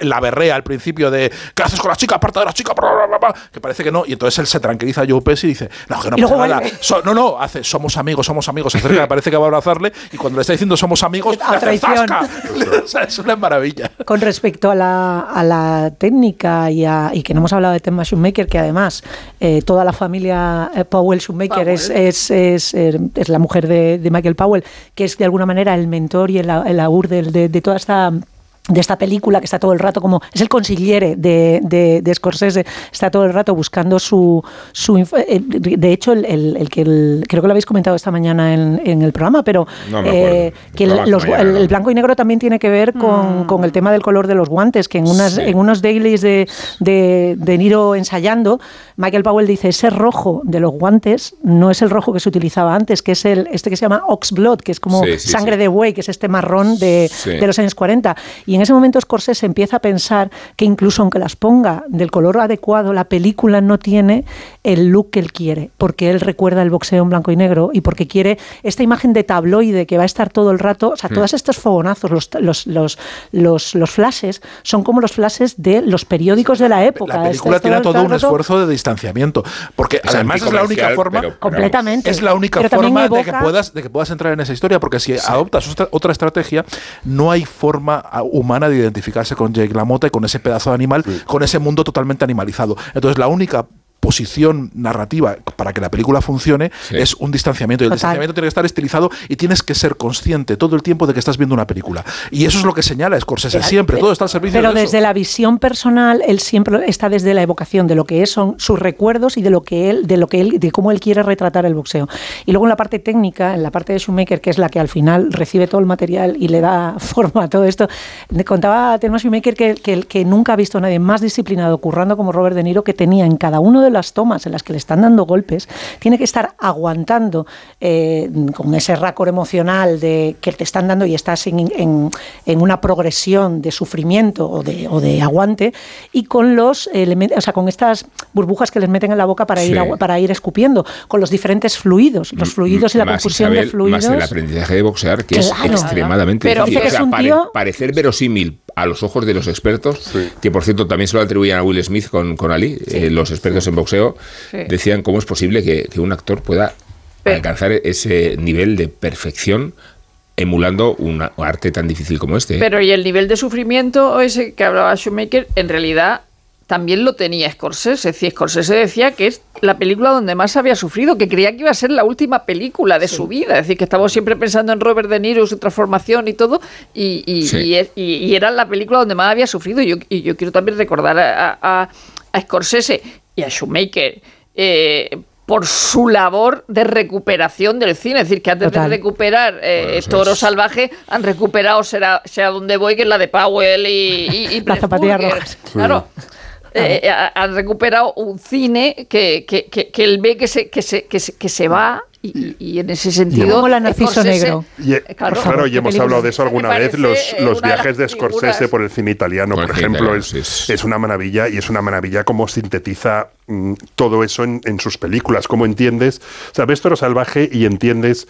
la berrea al principio de ¿qué haces con la chica? Aparta de la chica, bla, bla, bla, bla", que parece que no, y entonces él se tranquiliza a Joe Pesci y dice, no, que no pasa nada. So- no, no, hace, somos amigos, somos amigos, se acerca, parece que va a abrazarle, y cuando le está diciendo somos amigos,
A
hace
traición.
es una maravilla.
Con respecto a la, a la técnica y, a- y que no hemos hablado de Tema Shoemaker, que además eh, toda la familia eh, Powell Shoemaker es, es, es, eh, es la mujer de, de Michael Powell, que es de alguna manera el mentor y el, el de, de toda esta de esta película que está todo el rato como es el consigliere de, de, de Scorsese está todo el rato buscando su, su inf- eh, de hecho el, el- el que el- creo que lo habéis comentado esta mañana en, en el programa pero
No
eh, que el, los-
mañana,
blanco y negro también tiene que ver con, con el tema del color de los guantes, que en, unas,
Sí.
en unos dailies de, de, de Niro ensayando, Michael Powell dice, ese rojo de los guantes no es el rojo que se utilizaba antes, que es el este que se llama oxblood, que es como
Sí, sí,
sangre
sí.
de buey, que es este marrón de,
Sí.
de los años 40. Y en ese momento Scorsese empieza a pensar que incluso aunque las ponga del color adecuado, la película no tiene el look que él quiere, porque él recuerda el boxeo en blanco y negro y porque quiere esta imagen de tabloide que va a estar todo el rato, o sea,
Mm.
todos estos fogonazos, los, los, los, los, los flashes, son como los flashes de los periódicos de la época.
La película
Estás
tiene todo un
rato-
esfuerzo de distanciamiento, porque
Es
además es la única forma...
pero- pero
Completamente.
Es la única forma de que, puedas, de que puedas entrar en esa historia, porque si adoptas otra, otra estrategia, no hay forma ah, humana de identificarse con Jake LaMotta y con ese pedazo de animal, con ese mundo totalmente animalizado. Entonces, la única posición narrativa para que la película funcione
Sí.
es un distanciamiento y el
Total.
distanciamiento tiene que estar estilizado y tienes que ser consciente todo el tiempo de que estás viendo una película y eso es lo que señala Scorsese siempre todo está al servicio
Pero
de eso.
desde la visión personal, él siempre está desde la evocación de lo que es, son sus recuerdos y de lo que él, de lo que él, de cómo él quiere retratar el boxeo. Y luego en la parte técnica, en la parte de Shoemaker, que es la que al final recibe todo el material y le da forma a todo esto, le contaba a Thelma Shoemaker que, que, que nunca ha visto a nadie más disciplinado currando como Robert De Niro, que tenía en cada una de las tomas en las que le están dando golpes, tiene que estar aguantando eh, con ese racor emocional de que te están dando y estás en, en- en una progresión de sufrimiento o de, o de aguante y con los elementos, o sea, con estas burbujas que les meten en la boca para, ir, para ir escupiendo, con los diferentes fluidos, los fluidos y la confusión de fluidos.
Más el aprendizaje de boxear, que
Claro.
es extremadamente
Pero
difícil.
que es un
pare-
tío-
parecer verosímil a los ojos de los expertos, que por cierto también se lo atribuían a Will Smith con, con Ali, eh, los expertos en boxeo,
Sí.
decían cómo es posible que, que un actor pueda
Pero-
alcanzar ese nivel de perfección emulando un arte tan difícil como este. ¿eh?
Pero y el nivel de sufrimiento ese que hablaba Shoemaker, en realidad también lo tenía Scorsese. Es decir, Scorsese decía que es la película donde más había sufrido, que creía que iba a ser la última película de su vida. Es decir, que estamos siempre pensando en Robert De Niro, su transformación y todo, y, y-
Sí.
y y- y era la película donde más había sufrido. Y yo, y yo quiero también recordar a, a- a Scorsese y a Shoemaker. eh, por su labor de recuperación del cine, es decir, que antes
Total.
de recuperar eh,
Bueno,
Toro
es.
Salvaje han recuperado Será, sea donde voy, que es la de Powell y, y, y
Las zapatillas rojas.
Claro. Eh, ha- han recuperado un cine que, que, que, que él ve que se, que se, que se, que se va y, y- en ese sentido...
Como la Narciso Negro.
Y, eh,
Eh,
claro,
claro,
y hemos hablado de eso alguna vez, los,
eh,
los viajes de Scorsese
figuras-
por el cine italiano,
Por
por ejemplo,
italiano,
es,
sí,
es una maravilla y es una maravilla cómo sintetiza mm, todo eso en, en sus películas, cómo entiendes, o sea, ves Toro Salvaje y entiendes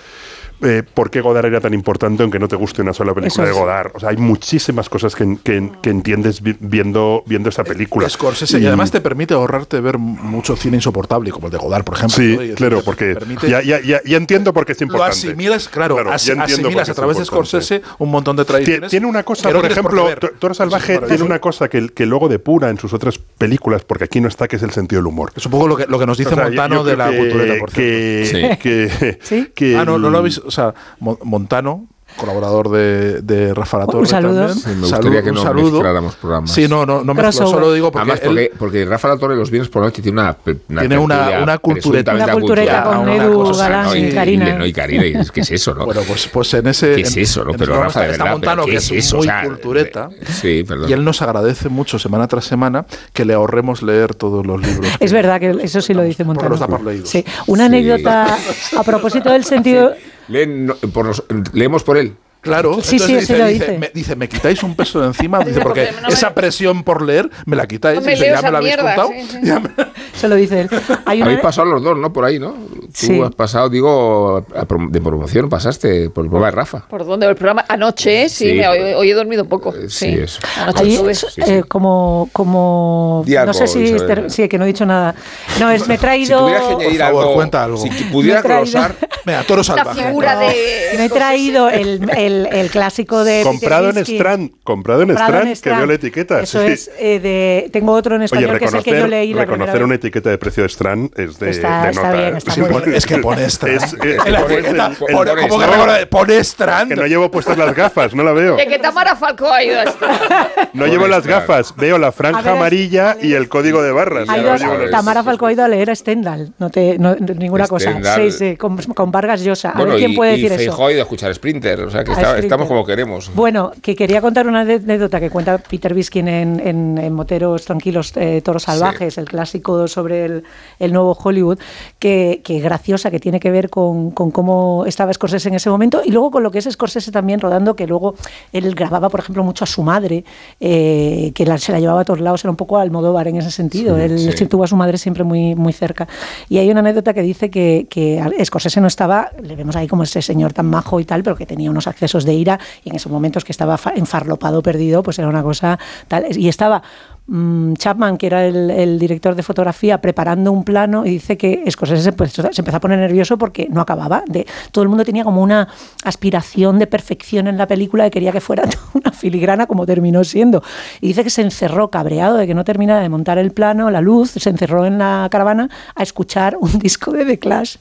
eh, por qué Godard era tan importante aunque no te guste una sola película de. Godard. O sea, hay muchísimas cosas que, que- que entiendes vi- viendo, viendo esta película.
Scorsese, y además te permite ahorrarte ver mucho cine insoportable, como el de Godard, por ejemplo.
Sí, claro,
decir,
porque
permite-
ya, ya, ya, ya entiendo por qué es
lo
importante.
asimilas, claro, as- asimilas a través de. Scorsese un montón de tradiciones.
Tiene una cosa, por ejemplo, Toro Salvaje tiene una cosa que, que luego depura en sus otras películas, porque aquí no está, que es el sentido del humor.
Es un poco lo que, lo que nos dice
O sea, yo-
Montano
yo
de
creo
la
que-
cultureta, por
que,
cierto.
que,
¿Sí?
que
Ah, no, no lo habéis. O sea, Mo- Montano, colaborador de, de Rafa La
Un
Torre
saludo.
también.
Sí, me
Salud-
gustaría que
un
no
saludo.
mezcláramos programas.
Sí, no, no, no mezclo, solo digo porque,
Además,
él
porque, porque Rafa La Torre los viernes por la noche tiene una, una
Tiene una- una cultureta.
Una cultureta con
una
Edu
cosa,
Galán
¿no?
y Karina.
¿no? Y Karina, y es que es eso, ¿no?
Bueno, pues, pues en ese.
¿Qué es eso, no? Pero Rafa, de verdad,
Montano,
¿pero
que
qué
es,
es eso?
muy
O sea,
cultureta.
Sí, perdón.
Y él nos agradece mucho semana tras semana que le ahorremos leer todos los libros.
Es verdad que eso sí lo dice
Porque
Montano. Sí. Una anécdota a propósito del sentido...
Leen, no, por los- leemos por él.
Claro,
Sí, sí,
entonces
lo dice.
Me, dice, me quitáis un peso de encima, dice, porque
porque no me-
esa presión por leer me la quitáis.
No me
Dice, ya me la habéis
mierda,
contado.
sí, sí.
Ya me-
Se lo dice él. Hay una-
Habéis pasado los dos, ¿no? Por ahí, ¿no? Tú
Sí.
has pasado, digo, de promoción, pasaste por el programa de Rafa.
¿Por dónde? El programa anoche, sí,
Sí,
me- hoy, hoy he dormido poco.
sí,
Sí,
eso.
Anoche
eh, como, como no sé si, ter- sí, que no he dicho nada. No, es me he
Si
traído
tuvieras que añadir
Por favor,
algo,
cuenta algo.
si pudieras
Me he traído-
glosar,
Venga, toro
La
salvaje.
figura de.
me he traído el, el, el clásico de
Comprado en. Strand, comprado en
Comprado
Strand,
en
que
Strand.
veo la etiqueta.
Eso
sí.
es eh, de tengo otro en
Oye,
español que es el que yo
reconocer,
leí la primera
reconocer
vez.
una etiqueta de precio de Strand es de,
Está-
de
está
nota.
bien,
¿eh?
está
Sí,
muy
pone-
bien.
Es que pone Strand.
Es- eh,
En la
pone-
etiqueta,
el-
pone-
el-
¿cómo que
no llevo puestas las gafas, no la veo.
De que Tamara Falco ha ido esto.
No llevo las gafas, veo la franja
ver,
amarilla y el código de barras. No
Tamara Falco ha ido a leer a Stendhal, no te, no, ninguna cosa. Sí, sí, con, con Vargas Llosa. A
bueno,
ver quién
y,
puede
y
decir eso.
Feijóo ha ido a escuchar Sprinter, o sea que
A
está-
Sprinter.
estamos como queremos.
Bueno, que quería contar una anécdota que cuenta Peter Biskin en, en, en Moteros Tranquilos, eh, Toros Salvajes, el clásico sobre el, el nuevo Hollywood, que, que graciosa, que tiene que ver con, con cómo estaba Scorsese en ese momento y luego con lo que es Scorsese también rodando, que luego él grababa, por ejemplo, mucho a su madre, eh, que la- se la llevaba a todos lados, era un poco Almodóvar en ese sentido.
Sí,
él
sí.
tuvo a su madre siempre muy, muy cerca. Y hay una anécdota que dice que, que Scorsese no estaba, le vemos ahí como ese señor tan majo y tal, pero que tenía unos accesos de ira y en esos momentos que estaba fa- enfarlopado, perdido, pues era una cosa tal. Y estaba mm, Chapman, que era el, director de fotografía, preparando un plano y dice que Scorsese se, pues, se empezó a poner nervioso porque no acababa. De, todo el mundo tenía como una aspiración de perfección en la película y quería que fuera una filigrana como terminó siendo. Y dice que se encerró cabreado de que no terminara de montar el plano, la luz, se encerró en la caravana a escuchar un disco de The Clash.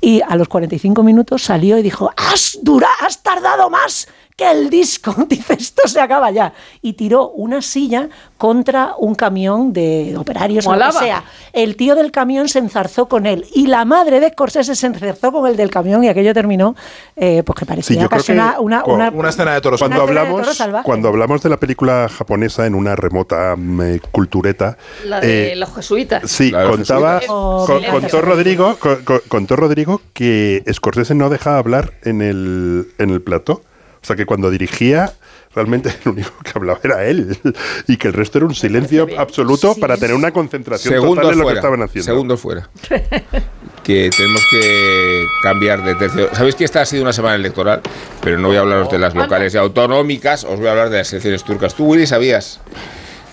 Y a los 45 minutos salió y dijo, has, dura, has tardado más que el disco. Dice, esto se acaba ya. Y tiró una silla contra un camión de operarios o lo que sea. El tío del camión se enzarzó con él. Y la madre de Scorsese se enzarzó con el del camión y aquello terminó, eh, pues que parecía
Sí, yo creo
casi
que
una, una,
cu-
una-
Una escena de toros
Cuando
de
hablamos, cuando hablamos de la película japonesa en una remota mm, eh, cultureta,
La de
eh,
los jesuitas.
Sí,
los
contaba,
jesuitas.
Oh,
con- contó Rodrigo, con- con- contó Rodrigo que Scorsese no dejaba hablar en el, en el plató. O sea que cuando dirigía, realmente el único que hablaba era él. Y que el resto era un silencio absoluto para tener una concentración total en lo que estaban haciendo.
Segundos fuera. que tenemos que cambiar de tercio. Sabéis que esta ha sido una semana electoral, pero no voy a hablaros de las locales y autonómicas, os voy a hablar de las elecciones turcas. ¿Tú, Willy, sabías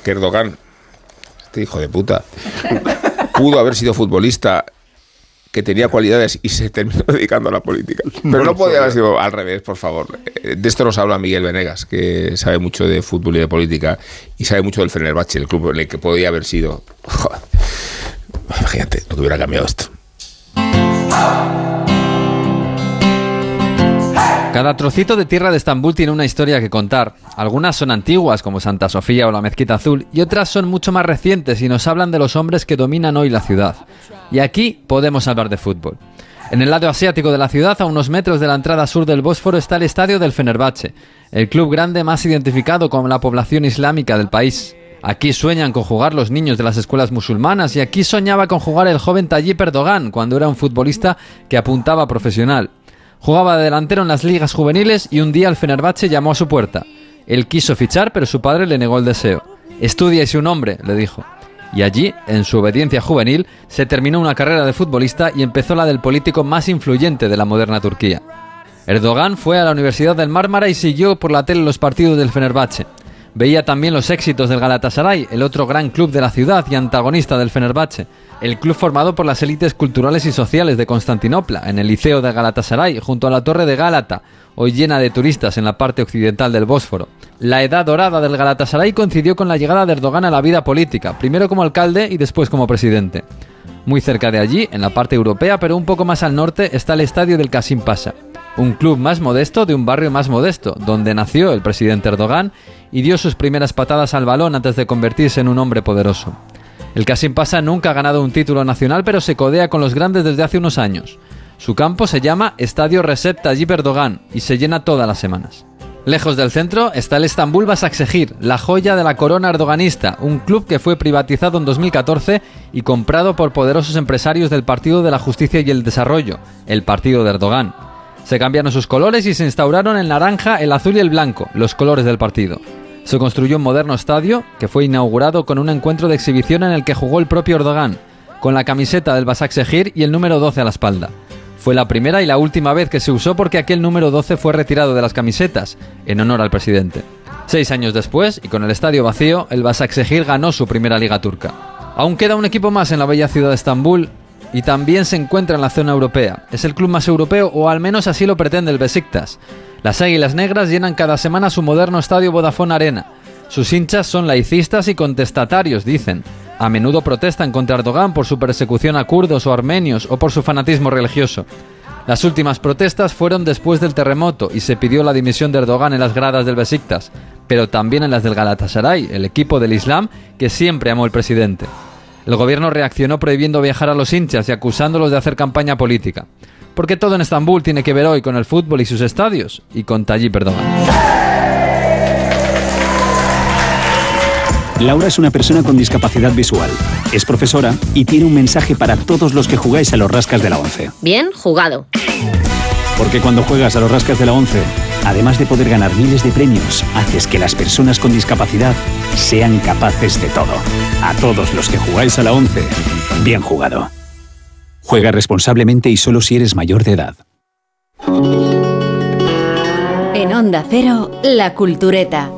que Erdogan, este hijo de puta, pudo haber sido futbolista que tenía cualidades y se terminó dedicando a la política. Pero no, podía haber sido al revés, por favor. Eh, De esto nos habla Miguel Venegas, que sabe mucho de fútbol y de política y sabe mucho del Fenerbahce, el club en el que podía haber sido. Joder. Imagínate lo que hubiera cambiado esto.
Cada trocito de tierra de Estambul tiene una historia que contar. Algunas son antiguas, como Santa Sofía o la Mezquita Azul, y otras son mucho más recientes y nos hablan de los hombres que dominan hoy la ciudad. Y aquí podemos hablar de fútbol. En el lado asiático de la ciudad, a unos metros de la entrada sur del Bósforo, está el estadio del Fenerbahce, el club grande más identificado con la población islámica del país. Aquí sueñan con jugar los niños de las escuelas musulmanas y aquí soñaba con jugar el joven Tayyip Erdogan cuando era un futbolista que apuntaba profesional. Jugaba de delantero en las ligas juveniles y un día el Fenerbahce llamó a su puerta. Él quiso fichar, pero su padre le negó el deseo. Estudia y un hombre, le dijo. Y allí, en su obediencia juvenil, se terminó una carrera de futbolista y empezó la del político más influyente de la moderna Turquía. Erdogan fue a la Universidad del Mármara y siguió por la tele los partidos del Fenerbahce. Veía también los éxitos del Galatasaray, el otro gran club de la ciudad y antagonista del Fenerbahce, el club formado por las élites culturales y sociales de Constantinopla, en el Liceo de Galatasaray, junto a la Torre de Gálata, hoy llena de turistas en la parte occidental del Bósforo. La edad dorada del Galatasaray coincidió con la llegada de Erdogan a la vida política, primero como alcalde y después como presidente. Muy cerca de allí, en la parte europea, pero un poco más al norte, está el estadio del Kasim Pasha, un club más modesto de un barrio más modesto, donde nació el presidente Erdogan y dio sus primeras patadas al balón antes de convertirse en un hombre poderoso. El Kasim Pasha nunca ha ganado un título nacional, pero se codea con los grandes desde hace unos años. Su campo se llama Estadio Recep Tayyip Erdogan y se llena todas las semanas. Lejos del centro está el Estambul Basaksehir, la joya de la corona erdoganista, un club que fue privatizado en 2014 y comprado por poderosos empresarios del Partido de la Justicia y el Desarrollo, el partido de Erdogan. Se cambiaron sus colores y se instauraron el naranja, el azul y el blanco, los colores del partido. Se construyó un moderno estadio que fue inaugurado con un encuentro de exhibición en el que jugó el propio Erdogan, con la camiseta del Basaksehir y el número 12 a la espalda. Fue la primera y la última vez que se usó porque aquel número 12 fue retirado de las camisetas, en honor al presidente. Seis años después, y con el estadio vacío, el Basaksehir ganó su primera liga turca. Aún queda un equipo más en la bella ciudad de Estambul y también se encuentra en la zona europea. Es el club más europeo, o al menos así lo pretende el Besiktas. Las Águilas Negras llenan cada semana su moderno estadio Vodafone Arena. Sus hinchas son laicistas y contestatarios, dicen. A menudo protestan contra Erdogan por su persecución a kurdos o armenios o por su fanatismo religioso. Las últimas protestas fueron después del terremoto y se pidió la dimisión de Erdogan en las gradas del Besiktas, pero también en las del Galatasaray, el equipo del Islam que siempre amó el presidente. El gobierno reaccionó prohibiendo viajar a los hinchas y acusándolos de hacer campaña política. Porque todo en Estambul tiene que ver hoy con el fútbol y sus estadios y con Tayyip Erdogan.
Laura es una persona con discapacidad visual. Es profesora y tiene un mensaje para todos los que jugáis a los rascas de la 11.
Bien jugado.
Porque cuando juegas a los rascas de la 11, además de poder ganar miles de premios, haces que las personas con discapacidad sean capaces de todo. A todos los que jugáis a la 11, bien jugado. Juega responsablemente y solo si eres mayor de edad.
En Onda Cero, La Cultureta.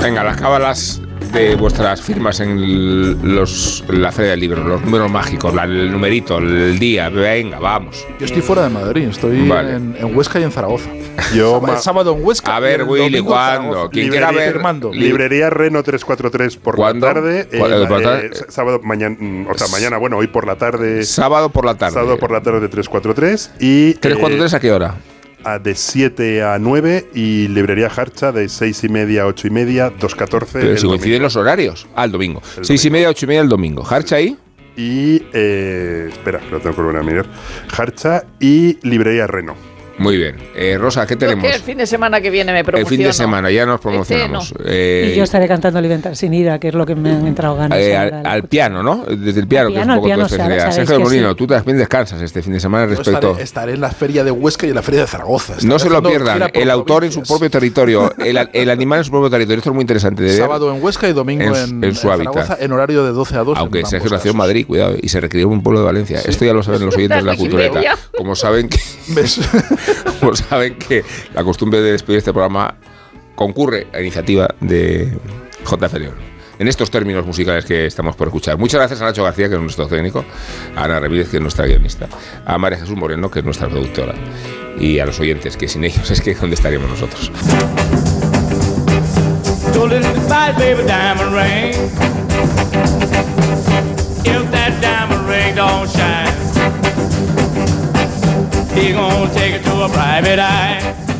Venga, las cábalas de vuestras firmas en los, la Feria del Libro, los números mágicos, la- el numerito, el día, venga, vamos.
Yo estoy fuera de Madrid, estoy
Vale.
en, en Huesca y en Zaragoza.
Yo
el sábado en Huesca.
A
y
ver, Willy, ¿cuándo? Quien quiera
Librería
ver-
firmando.
Li-
Librería Reno 343 por
¿Cuándo?
la tarde. eh,
¿Cuándo por la
eh,
tarde?
sábado, mañana, mm, o sea, mañana, bueno, hoy por la tarde.
Sábado por la tarde.
Sábado por la tarde 343 y.
343 a qué hora?
A de 7 a 9 y Librería Harcha de 6 y media a 8 y media, 2.14.
Pero si coinciden los horarios. Ah, el domingo. Seis y media, ocho y media el domingo. ¿Harcha ahí?
Y, eh, espera, lo tengo que volver a mirar. Harcha y Librería Reno.
Muy bien. Eh, Rosa, ¿qué tenemos?
que el fin de semana que viene me
El
promociono.
fin de semana ya nos
Este
promocionamos.
no.
Eh,
y yo estaré cantando Alimentar sin ira, que es lo que me han entrado ganas.
eh, al, al piano, ¿no? Desde el piano,
Al
que es un poco
piano,
tu especialidad. Sergio Molino,
sí.
tú también descansas este fin de semana respecto.
estaré, estaré en la feria de Huesca y en la feria de Zaragoza.
No se lo pierdan. El autor en su propio territorio, el, el animal en su propio territorio. Esto es muy interesante de ver.
Sábado en Huesca y domingo
en,
en,
en su
en
hábitat.
Zaragoza en horario de 12 a 2.
Aunque
en
Sergio nació en. Madrid, cuidado, y se requirió en un pueblo de Valencia. Esto ya lo saben los oyentes de la cultureta. Como saben que. como saben que la costumbre de despedir este programa concurre a iniciativa de JF León. En estos términos musicales que estamos por escuchar. Muchas gracias a Nacho García, que es nuestro técnico, a Ana Ramírez, que es nuestra guionista, a María Jesús Moreno, que es nuestra productora, y a los oyentes, que sin ellos es que ¿dónde estaríamos nosotros?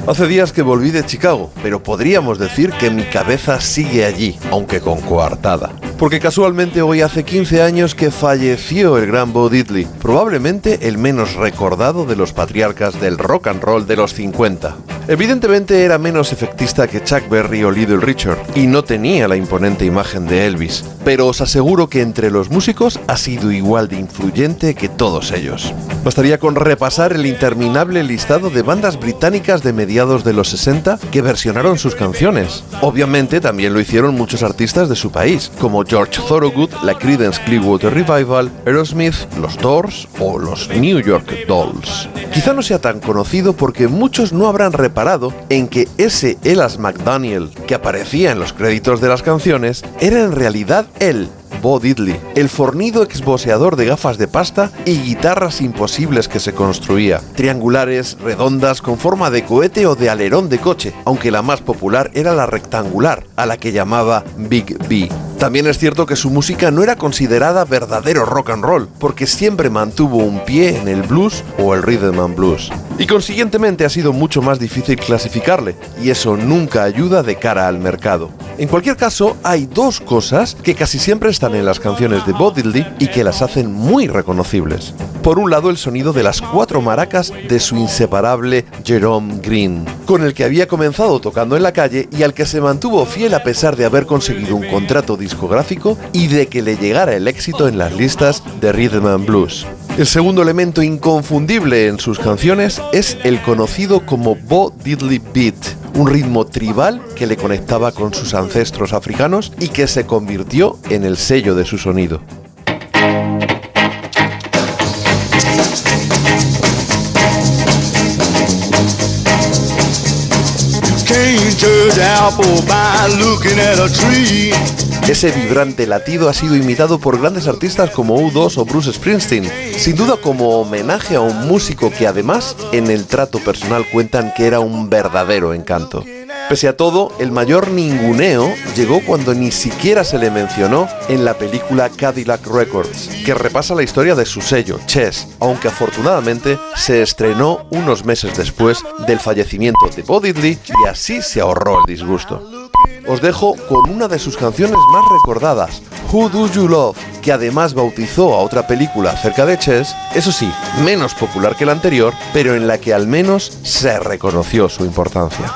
Hace días que volví de Chicago, pero podríamos decir que mi cabeza sigue allí, aunque con coartada. Porque casualmente hoy hace 15 años que falleció el gran Bo Diddley, probablemente el menos recordado de los patriarcas del rock and roll de los 50. Evidentemente era menos efectista que Chuck Berry o Little Richard, y no tenía la imponente imagen de Elvis, pero os aseguro que entre los músicos ha sido igual de influyente que todos ellos. Bastaría con repasar el interminable listado de bandas británicas de mediados de los 60 que versionaron sus canciones. Obviamente también lo hicieron muchos artistas de su país, como George Thorogood, la Creedence Clearwater Revival, Aerosmith, los Doors o los New York Dolls. Quizá no sea tan conocido porque muchos no habrán reparado en que ese Elas McDaniel que aparecía en los créditos de las canciones era en realidad él, Bo Diddley, el fornido exboseador de gafas de pasta y guitarras imposibles que se construía, triangulares, redondas, con forma de cohete o de alerón de coche, aunque la más popular era la rectangular, a la que llamaba Big B. También es cierto que su música no era considerada verdadero rock and roll, porque siempre mantuvo un pie en el blues o el rhythm and blues. Y consiguientemente ha sido mucho más difícil clasificarle, y eso nunca ayuda de cara al mercado. En cualquier caso, hay dos cosas que casi siempre están en las canciones de Bob Diddley y que las hacen muy reconocibles. Por un lado, el sonido de las cuatro maracas de su inseparable Jerome Green, con el que había comenzado tocando en la calle y al que se mantuvo fiel a pesar de haber conseguido un contrato discográfico y de que le llegara el éxito en las listas de Rhythm and Blues. El segundo elemento inconfundible en sus canciones es el conocido como Bo Diddley Beat, un ritmo tribal que le conectaba con sus ancestros africanos y que se convirtió en el sello de su sonido. Ese vibrante latido ha sido imitado por grandes artistas como U2 o Bruce Springsteen, sin duda como homenaje a un músico que además en el trato personal cuentan que era un verdadero encanto. Pese a todo, el mayor ninguneo llegó cuando ni siquiera se le mencionó en la película Cadillac Records, que repasa la historia de su sello, Chess, aunque afortunadamente se estrenó unos meses después del fallecimiento de Bo y así se ahorró el disgusto os dejo con una de sus canciones más recordadas, Who Do You Love, que además bautizó a otra película acerca de Chess, eso sí, menos popular que la anterior, pero en la que al menos se reconoció su importancia.